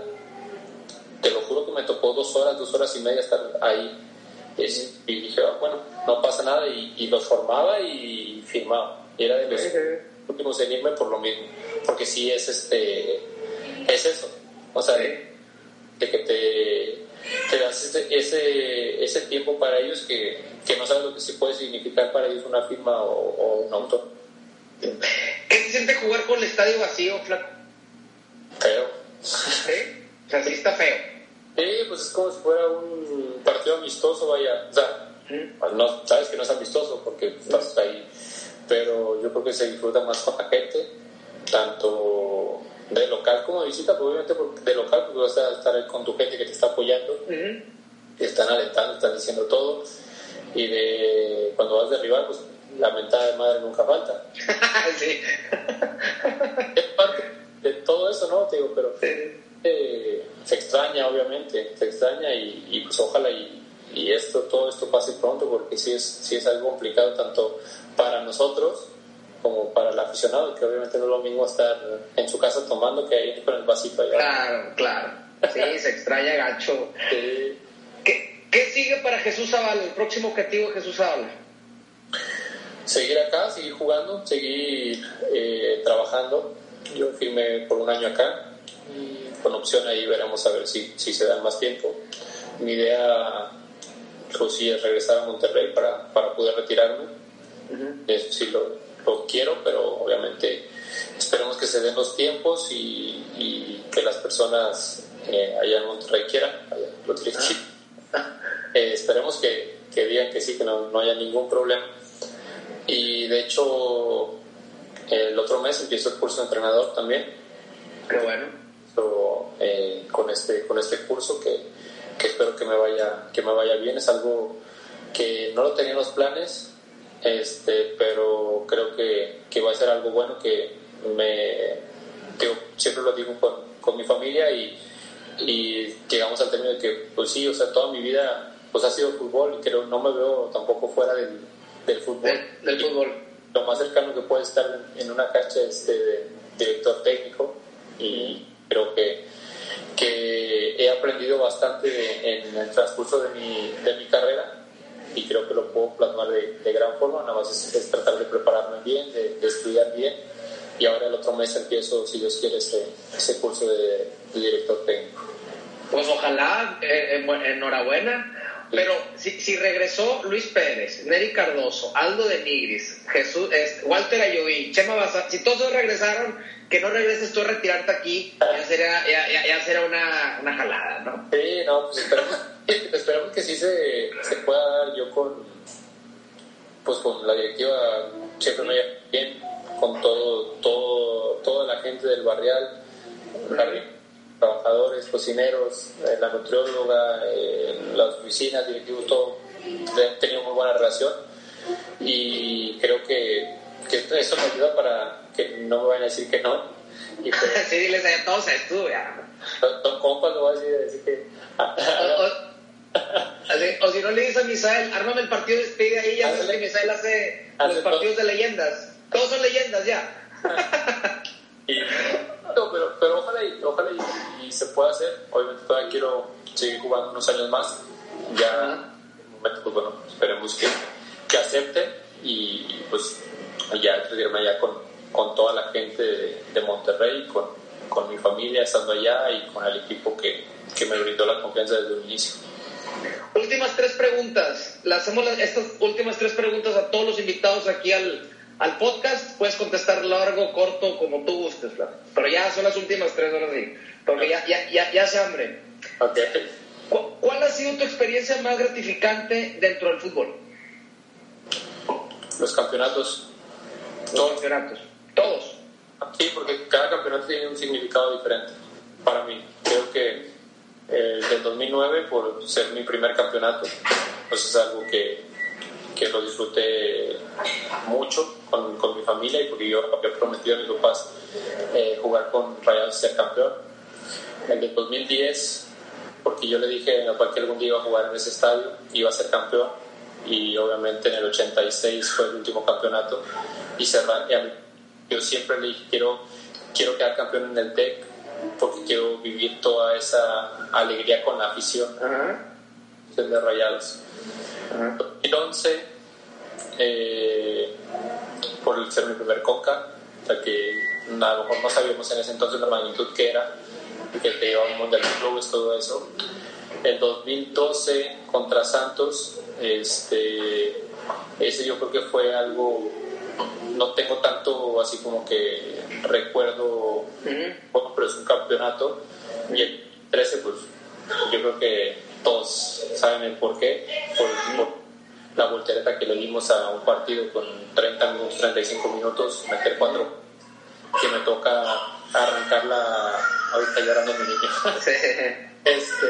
te lo juro que me tocó dos horas, dos horas y media estar ahí. Es- y dije, ah, bueno, no pasa nada, y, y los formaba y firmaba. Y era de los últimos en irme por lo mismo, porque sí es este, es eso. O sea, Sí. de que te, te das ese, ese, ese tiempo para ellos que, que no sabes lo que se puede significar para ellos una firma o, o un autor. ¿Qué se siente jugar con el estadio vacío, flaco? Pero, ¿Sí? O sea, sí está feo. Sí, pues es como si fuera un partido amistoso, vaya. O sea, no, sabes que no es amistoso porque estás ahí, pero yo creo que se disfruta más con la gente, tanto de local como de visita, pues obviamente de local porque vas a estar ahí con tu gente que te está apoyando. Ujú. te están alentando, están diciendo todo. Y de cuando vas de rival, pues la mentada de madre nunca falta. *laughs* sí. Es parte de todo eso, ¿no? Te digo, pero eh, se extraña, obviamente, se extraña y, y, pues ojalá y, y esto, todo esto pase pronto porque sí es, sí es algo complicado tanto para nosotros como para el aficionado, que obviamente no es lo mismo estar en su casa tomando que ahí con el vasito allá. Claro, claro. Sí, *laughs* se extraña gacho. ¿Qué, qué sigue para Jesús Zavala? El próximo objetivo de Jesús Zavala. seguir acá, seguir jugando, seguir eh, trabajando. Yo firmé por un año acá y con opción ahí veremos a ver si, si se da más tiempo. Mi idea, pues sí, es regresar a Monterrey para, para poder retirarme. Eso sí lo, lo quiero, pero obviamente esperemos que se den los tiempos y, y que las personas eh, allá en Monterrey quieran. allá, lo diré. Eh, esperemos que, que digan que sí, que no, no haya ningún problema. Y de hecho, el otro mes empiezo el curso de entrenador también. Qué bueno. So, eh, con, este, con este curso que, que espero que me, vaya, que me vaya bien. Es algo que no lo tenía en los planes, este, pero creo que, que va a ser algo bueno que me. digo, siempre lo digo con, con mi familia y, y llegamos al término de que, pues sí, o sea, toda mi vida pues ha sido fútbol y creo no me veo tampoco fuera del, del fútbol. Del, del fútbol. Lo más cercano que puede estar en, una cancha es de director técnico y creo que, que he aprendido bastante en el transcurso de mi, de mi carrera y creo que lo puedo plasmar de, de gran forma, nada más es, tratar de prepararme bien, de, de, estudiar bien y ahora el otro mes empiezo, si Dios quiere, ese, ese curso de, de director técnico. Pues ojalá, eh, enhorabuena. Pero si, si, regresó Luis Pérez, Neri Cardoso, Aldo de Nigris, Jesús, este, Walter Ayoví, Chema Baza, si todos regresaron, que no regreses tú a retirarte aquí, ya sería, ya, ya, ya sería una, una, jalada, ¿no? Sí, no, pues esperamos, esperamos que sí se, se, pueda dar yo con, pues con la directiva, siempre me bien, con todo, todo, toda la gente del barrial, barrial trabajadores, cocineros, eh, la nutrióloga, eh, las oficinas, directivos, todo, he tenido muy buena relación y creo que, que, eso me ayuda para que no me vayan a decir que no. Y pues, *laughs* sí, diles a todos ya. Don compas lo voy a decir, decir que... *laughs* o, o, o, si no le dices a Misael, ármame el partido de despide ahí, ya sabes que Misael hace, hace los partidos todo. de leyendas. Todos son leyendas ya. *laughs* y, no, pero, pero ojalá, y, ojalá y, y, se pueda hacer. Obviamente todavía quiero seguir jugando unos años más. Ya, en un momento, pues bueno, esperemos que, que acepte y pues ya retirarme allá con, con toda la gente de, de Monterrey, con, con, mi familia estando allá y con el equipo que, que me brindó la confianza desde el inicio. Últimas tres preguntas. Le hacemos estas últimas tres preguntas a todos los invitados aquí al, al podcast. Puedes contestar largo, corto, como tú gustes. Pero ya son las últimas tres horas sí. Porque ya, ya, ya, ya se hambre. Okay. ¿Cuál ha sido tu experiencia más gratificante dentro del fútbol? Los campeonatos. Los campeonatos. Todos. Sí, porque cada campeonato tiene un significado diferente para mí. Creo que el del 2009, por ser mi primer campeonato, pues es algo que, que lo disfruté mucho con, con, mi familia y porque yo había prometido a mis papás eh, jugar con Rayados y ser campeón. El del 2010, porque yo le dije a mi papá que algún día iba a jugar en ese estadio, iba a ser campeón y obviamente en el 86 fue el último campeonato y cerrar. Yo siempre le dije, quiero, quiero quedar campeón en el TEC porque quiero vivir toda esa alegría con la afición de Rayados. En 2011, eh, por ser mi primer Coca, o que a lo mejor no sabíamos en ese entonces la magnitud que era, que te llevamos de los clubes, todo eso. En 2012 contra Santos, este, ese yo creo que fue algo, no tengo tanto así como que recuerdo, pero es un campeonato. Y el 13, pues yo creo que todos saben el por qué, por, la voltereta que le dimos a un partido con 30 minutos, 35 minutos, meter cuatro, que me toca arrancarla, ahorita llorando mi niño. *laughs* este,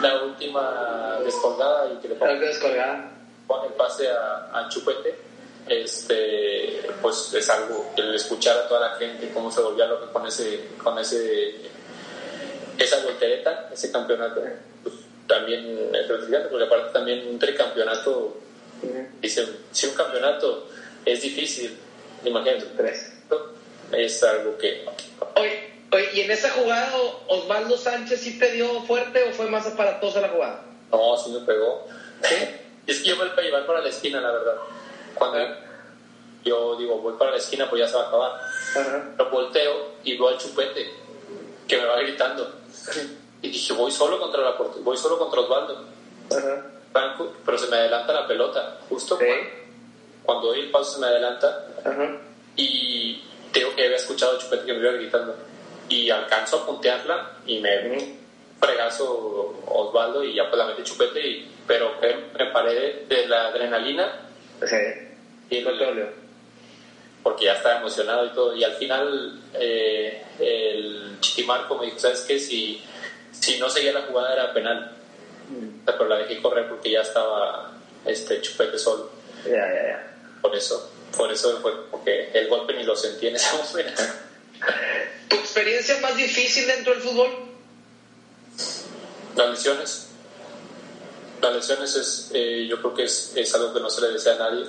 la última descolgada y que le pongo el pase a, a, Chupete, este, pues es algo que le escuchar a toda la gente cómo se volvía loco con ese, con ese, esa voltereta, ese campeonato. Pues, también es gratificante porque aparte también un tricampeonato, dice, si un campeonato es difícil, imagínate, tres, es algo que... Oye, oye, ¿y en esa jugada Osvaldo Sánchez sí te dio fuerte o fue más aparatosa la jugada? No, sí me pegó. es que yo voy a llevar para la esquina, la verdad. Cuando yo digo, voy para la esquina, pues ya se va a acabar. Lo volteo y veo al chupete que me va gritando. Y dije, voy solo contra la voy solo contra Osvaldo. pero se me adelanta la pelota, justo cuando, doy el paso se me adelanta. Y tengo que había escuchado a Chupete que me iba gritando. Y alcanzo a puntearla y me fregazo Osvaldo y ya pues la metí Chupete, y, pero me paré de, la adrenalina. Y el, porque ya estaba emocionado y todo. Y al final eh, el Chiquimarco me dijo, ¿sabes qué? Si si no seguía la jugada era penal. Pero la dejé correr porque ya estaba este chupete solo. Ya, ya, ya. Por eso, por eso fue porque el golpe ni lo sentí en ese *laughs* momento. ¿Tu experiencia más difícil dentro del fútbol? Las lesiones. Las lesiones es, eh, yo creo que es, es, algo que no se le desea a nadie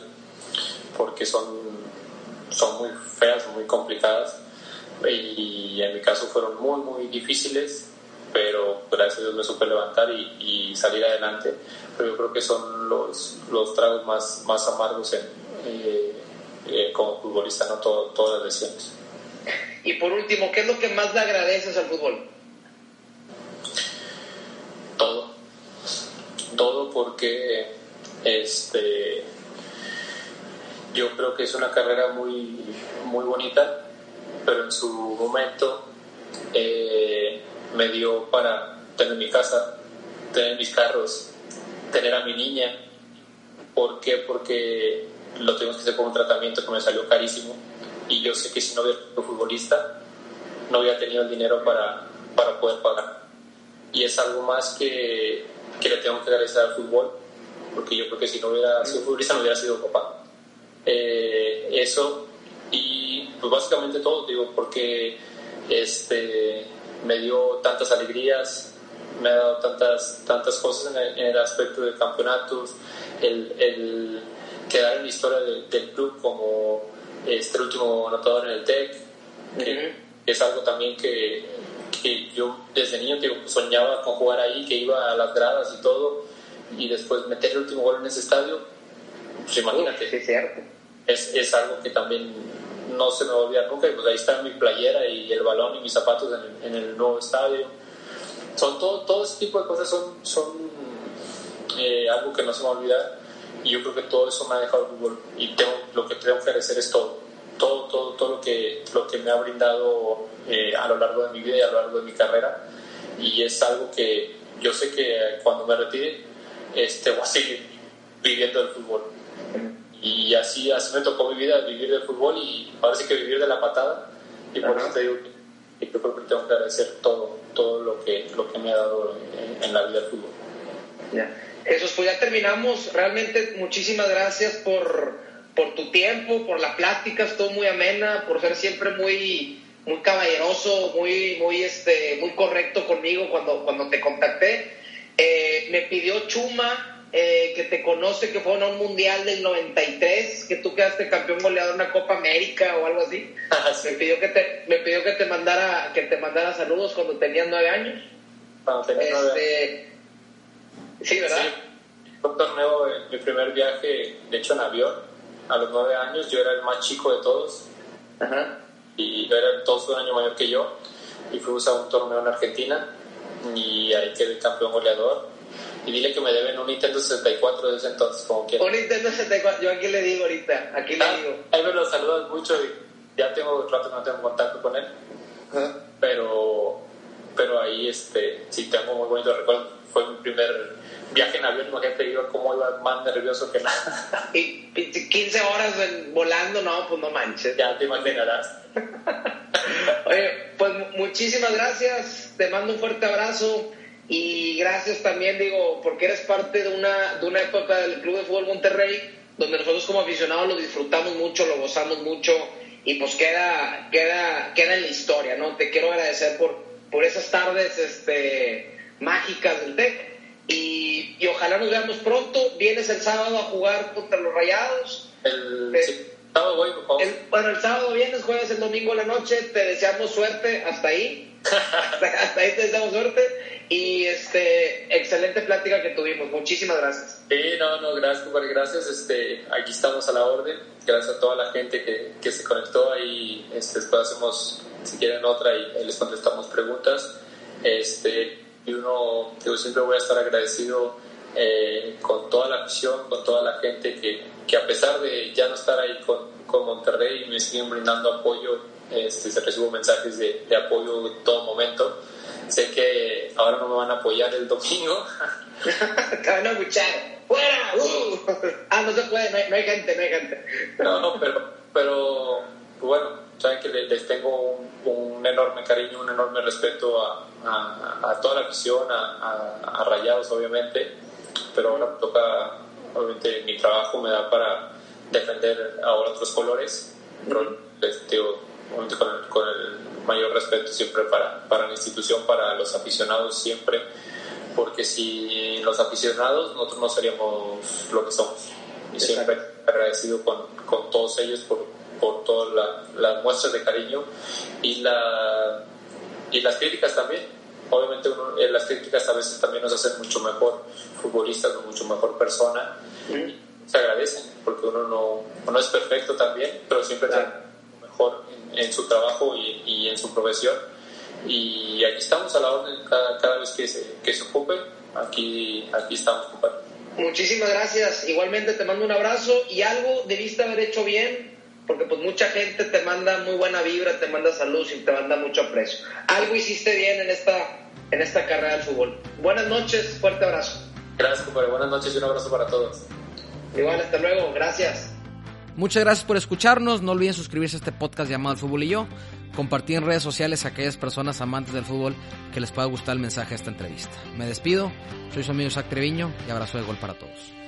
porque son, son muy feas, muy complicadas y en mi caso fueron muy, muy difíciles pero gracias a Dios me supe levantar y, salir adelante. Pero yo creo que son los, los tragos más, más amargos en, eh, eh, como futbolista, no todas las lesiones. Y por último, ¿qué es lo que más le agradeces al fútbol? Todo. Todo porque este, yo creo que es una carrera muy, muy bonita, pero en su momento eh, me dio para tener mi casa, tener mis carros, tener a mi niña. ¿Por qué? Porque lo tuvimos que hacer por un tratamiento que me salió carísimo y yo sé que si no hubiera sido futbolista no hubiera tenido el dinero para, para poder pagar. Y es algo más que, que le tengo que agradecer al fútbol, porque yo creo que si no hubiera sido futbolista no hubiera sido papá. Eh, eso y pues básicamente todo, digo, porque este, me dio tantas alegrías, me ha dado tantas, tantas cosas en el, aspecto de campeonatos, el, el, quedar en la historia del club como este último anotador en el TEC, es algo también que, que yo desde niño digo, soñaba con jugar ahí, que iba a las gradas y todo, y después meter el último gol en ese estadio, pues imagínate. es cierto. Es, es algo que también no se me va a olvidar nunca. Y pues ahí está mi playera y el balón y mis zapatos en el, nuevo estadio. Son todo, todo ese tipo de cosas son, son eh, algo que no se me va a olvidar. Y yo creo que todo eso me ha dejado el fútbol. Y tengo, lo que tengo que agradecer es todo. Todo, todo, todo lo que, lo que me ha brindado eh, a lo largo de mi vida y a lo largo de mi carrera. Y es algo que yo sé que cuando me retire este, voy a seguir viviendo el fútbol y así, así me tocó mi vida, vivir del fútbol y ahora sí que vivir de la patada Y por eso te digo que yo creo que tengo que agradecer todo, todo lo que, lo que me ha dado en, la vida del fútbol. Ya. Jesús, pues ya terminamos. Realmente muchísimas gracias por, por tu tiempo, por la plática, estuvo muy amena, por ser siempre muy, muy caballeroso, muy, muy, este, muy correcto conmigo cuando, cuando te contacté. Eh, me pidió Chuma, eh, que te conoce, que fue a un mundial del 93, que tú quedaste campeón goleador en una Copa América o algo así. Ah, me, pidió que te, me pidió que te mandara que te mandara saludos cuando tenías nueve años. Cuando tenía nueve este, años. Sí, ¿verdad? Sí. Un torneo, mi primer viaje, de hecho en avión, a los nueve años, yo era el más chico de todos. Ajá. Y era todos un año mayor que yo. Y fuimos a un torneo en Argentina y ahí quedé campeón goleador. Y dile que me deben un Nintendo 64 de ese entonces, como Un Nintendo 64, yo aquí le digo ahorita, aquí le ah, digo. Ahí me lo saludas mucho y ya tengo rato que no tengo contacto con él. Pero, pero ahí este, sí tengo muy bonito recuerdo. Fue mi primer viaje en avión, imagínate iba como iba más nervioso que nada. Y 15 horas volando, no, pues no manches. Ya te imaginarás. *laughs* Oye, pues muchísimas gracias, te mando un fuerte abrazo y gracias también, digo, porque eres parte de una, de una época del Club de Fútbol Monterrey, donde nosotros como aficionados lo disfrutamos mucho, lo gozamos mucho y pues queda, queda, queda en la historia, ¿no? Te quiero agradecer por, por esas tardes este, mágicas del TEC y, y, ojalá nos veamos pronto. Vienes el sábado a jugar contra los Rayados. El, sábado voy, bueno, el sábado vienes, jueves el domingo en la noche. Te deseamos suerte hasta ahí. *laughs* hasta, ahí te deseamos suerte. Y este, excelente plática que tuvimos. Muchísimas gracias. Sí, no, no, gracias, Gracias. Este, aquí estamos a la orden. Gracias a toda la gente que, que se conectó ahí. Este, después hacemos, si quieren, otra y les contestamos preguntas. Este, y uno, yo siempre voy a estar agradecido eh, con toda la afición, con toda la gente que, que, a pesar de ya no estar ahí con, con Monterrey, me siguen brindando apoyo, este, se recibo mensajes de, de, apoyo en todo momento. Sé que ahora no me van a apoyar el domingo. *laughs* Te van a escuchar. ¡Fuera! Uh. Ah, no se puede, no hay, no hay gente, no hay gente. no, no, pero, pero bueno, saben que les tengo un, enorme cariño, un enorme respeto a, a, toda la afición, a, a, Rayados obviamente, pero ahora toca, obviamente mi trabajo me da para defender ahora otros colores, pero este, obviamente con el, con el, mayor respeto siempre para, para la institución, para los aficionados siempre, porque si los aficionados nosotros no seríamos lo que somos. Y siempre agradecido con, con todos ellos por por todas las muestras de cariño y, la, y las críticas también. Obviamente eh, las críticas a veces también nos hacen mucho mejor futbolistas o mucho mejor persona. Se agradecen porque uno no, uno es perfecto también, pero siempre claro. Mejor en, su trabajo y, en su profesión. Y aquí estamos a la orden cada, cada vez que se, que se ocupe. Aquí, aquí estamos, Muchísimas gracias. Igualmente te mando un abrazo y algo debiste haber hecho bien porque pues mucha gente te manda muy buena vibra, te manda salud y te manda mucho aprecio. Algo hiciste bien en esta, en esta carrera del fútbol. Buenas noches, fuerte abrazo. Gracias, compadre. Buenas noches y un abrazo para todos. Igual, hasta luego. Gracias. Muchas gracias por escucharnos. No olviden suscribirse a este podcast llamado El Fútbol y Yo. Compartir en redes sociales a aquellas personas amantes del fútbol que les pueda gustar el mensaje de esta entrevista. Me despido. Soy su amigo Isaac Treviño y abrazo de gol para todos.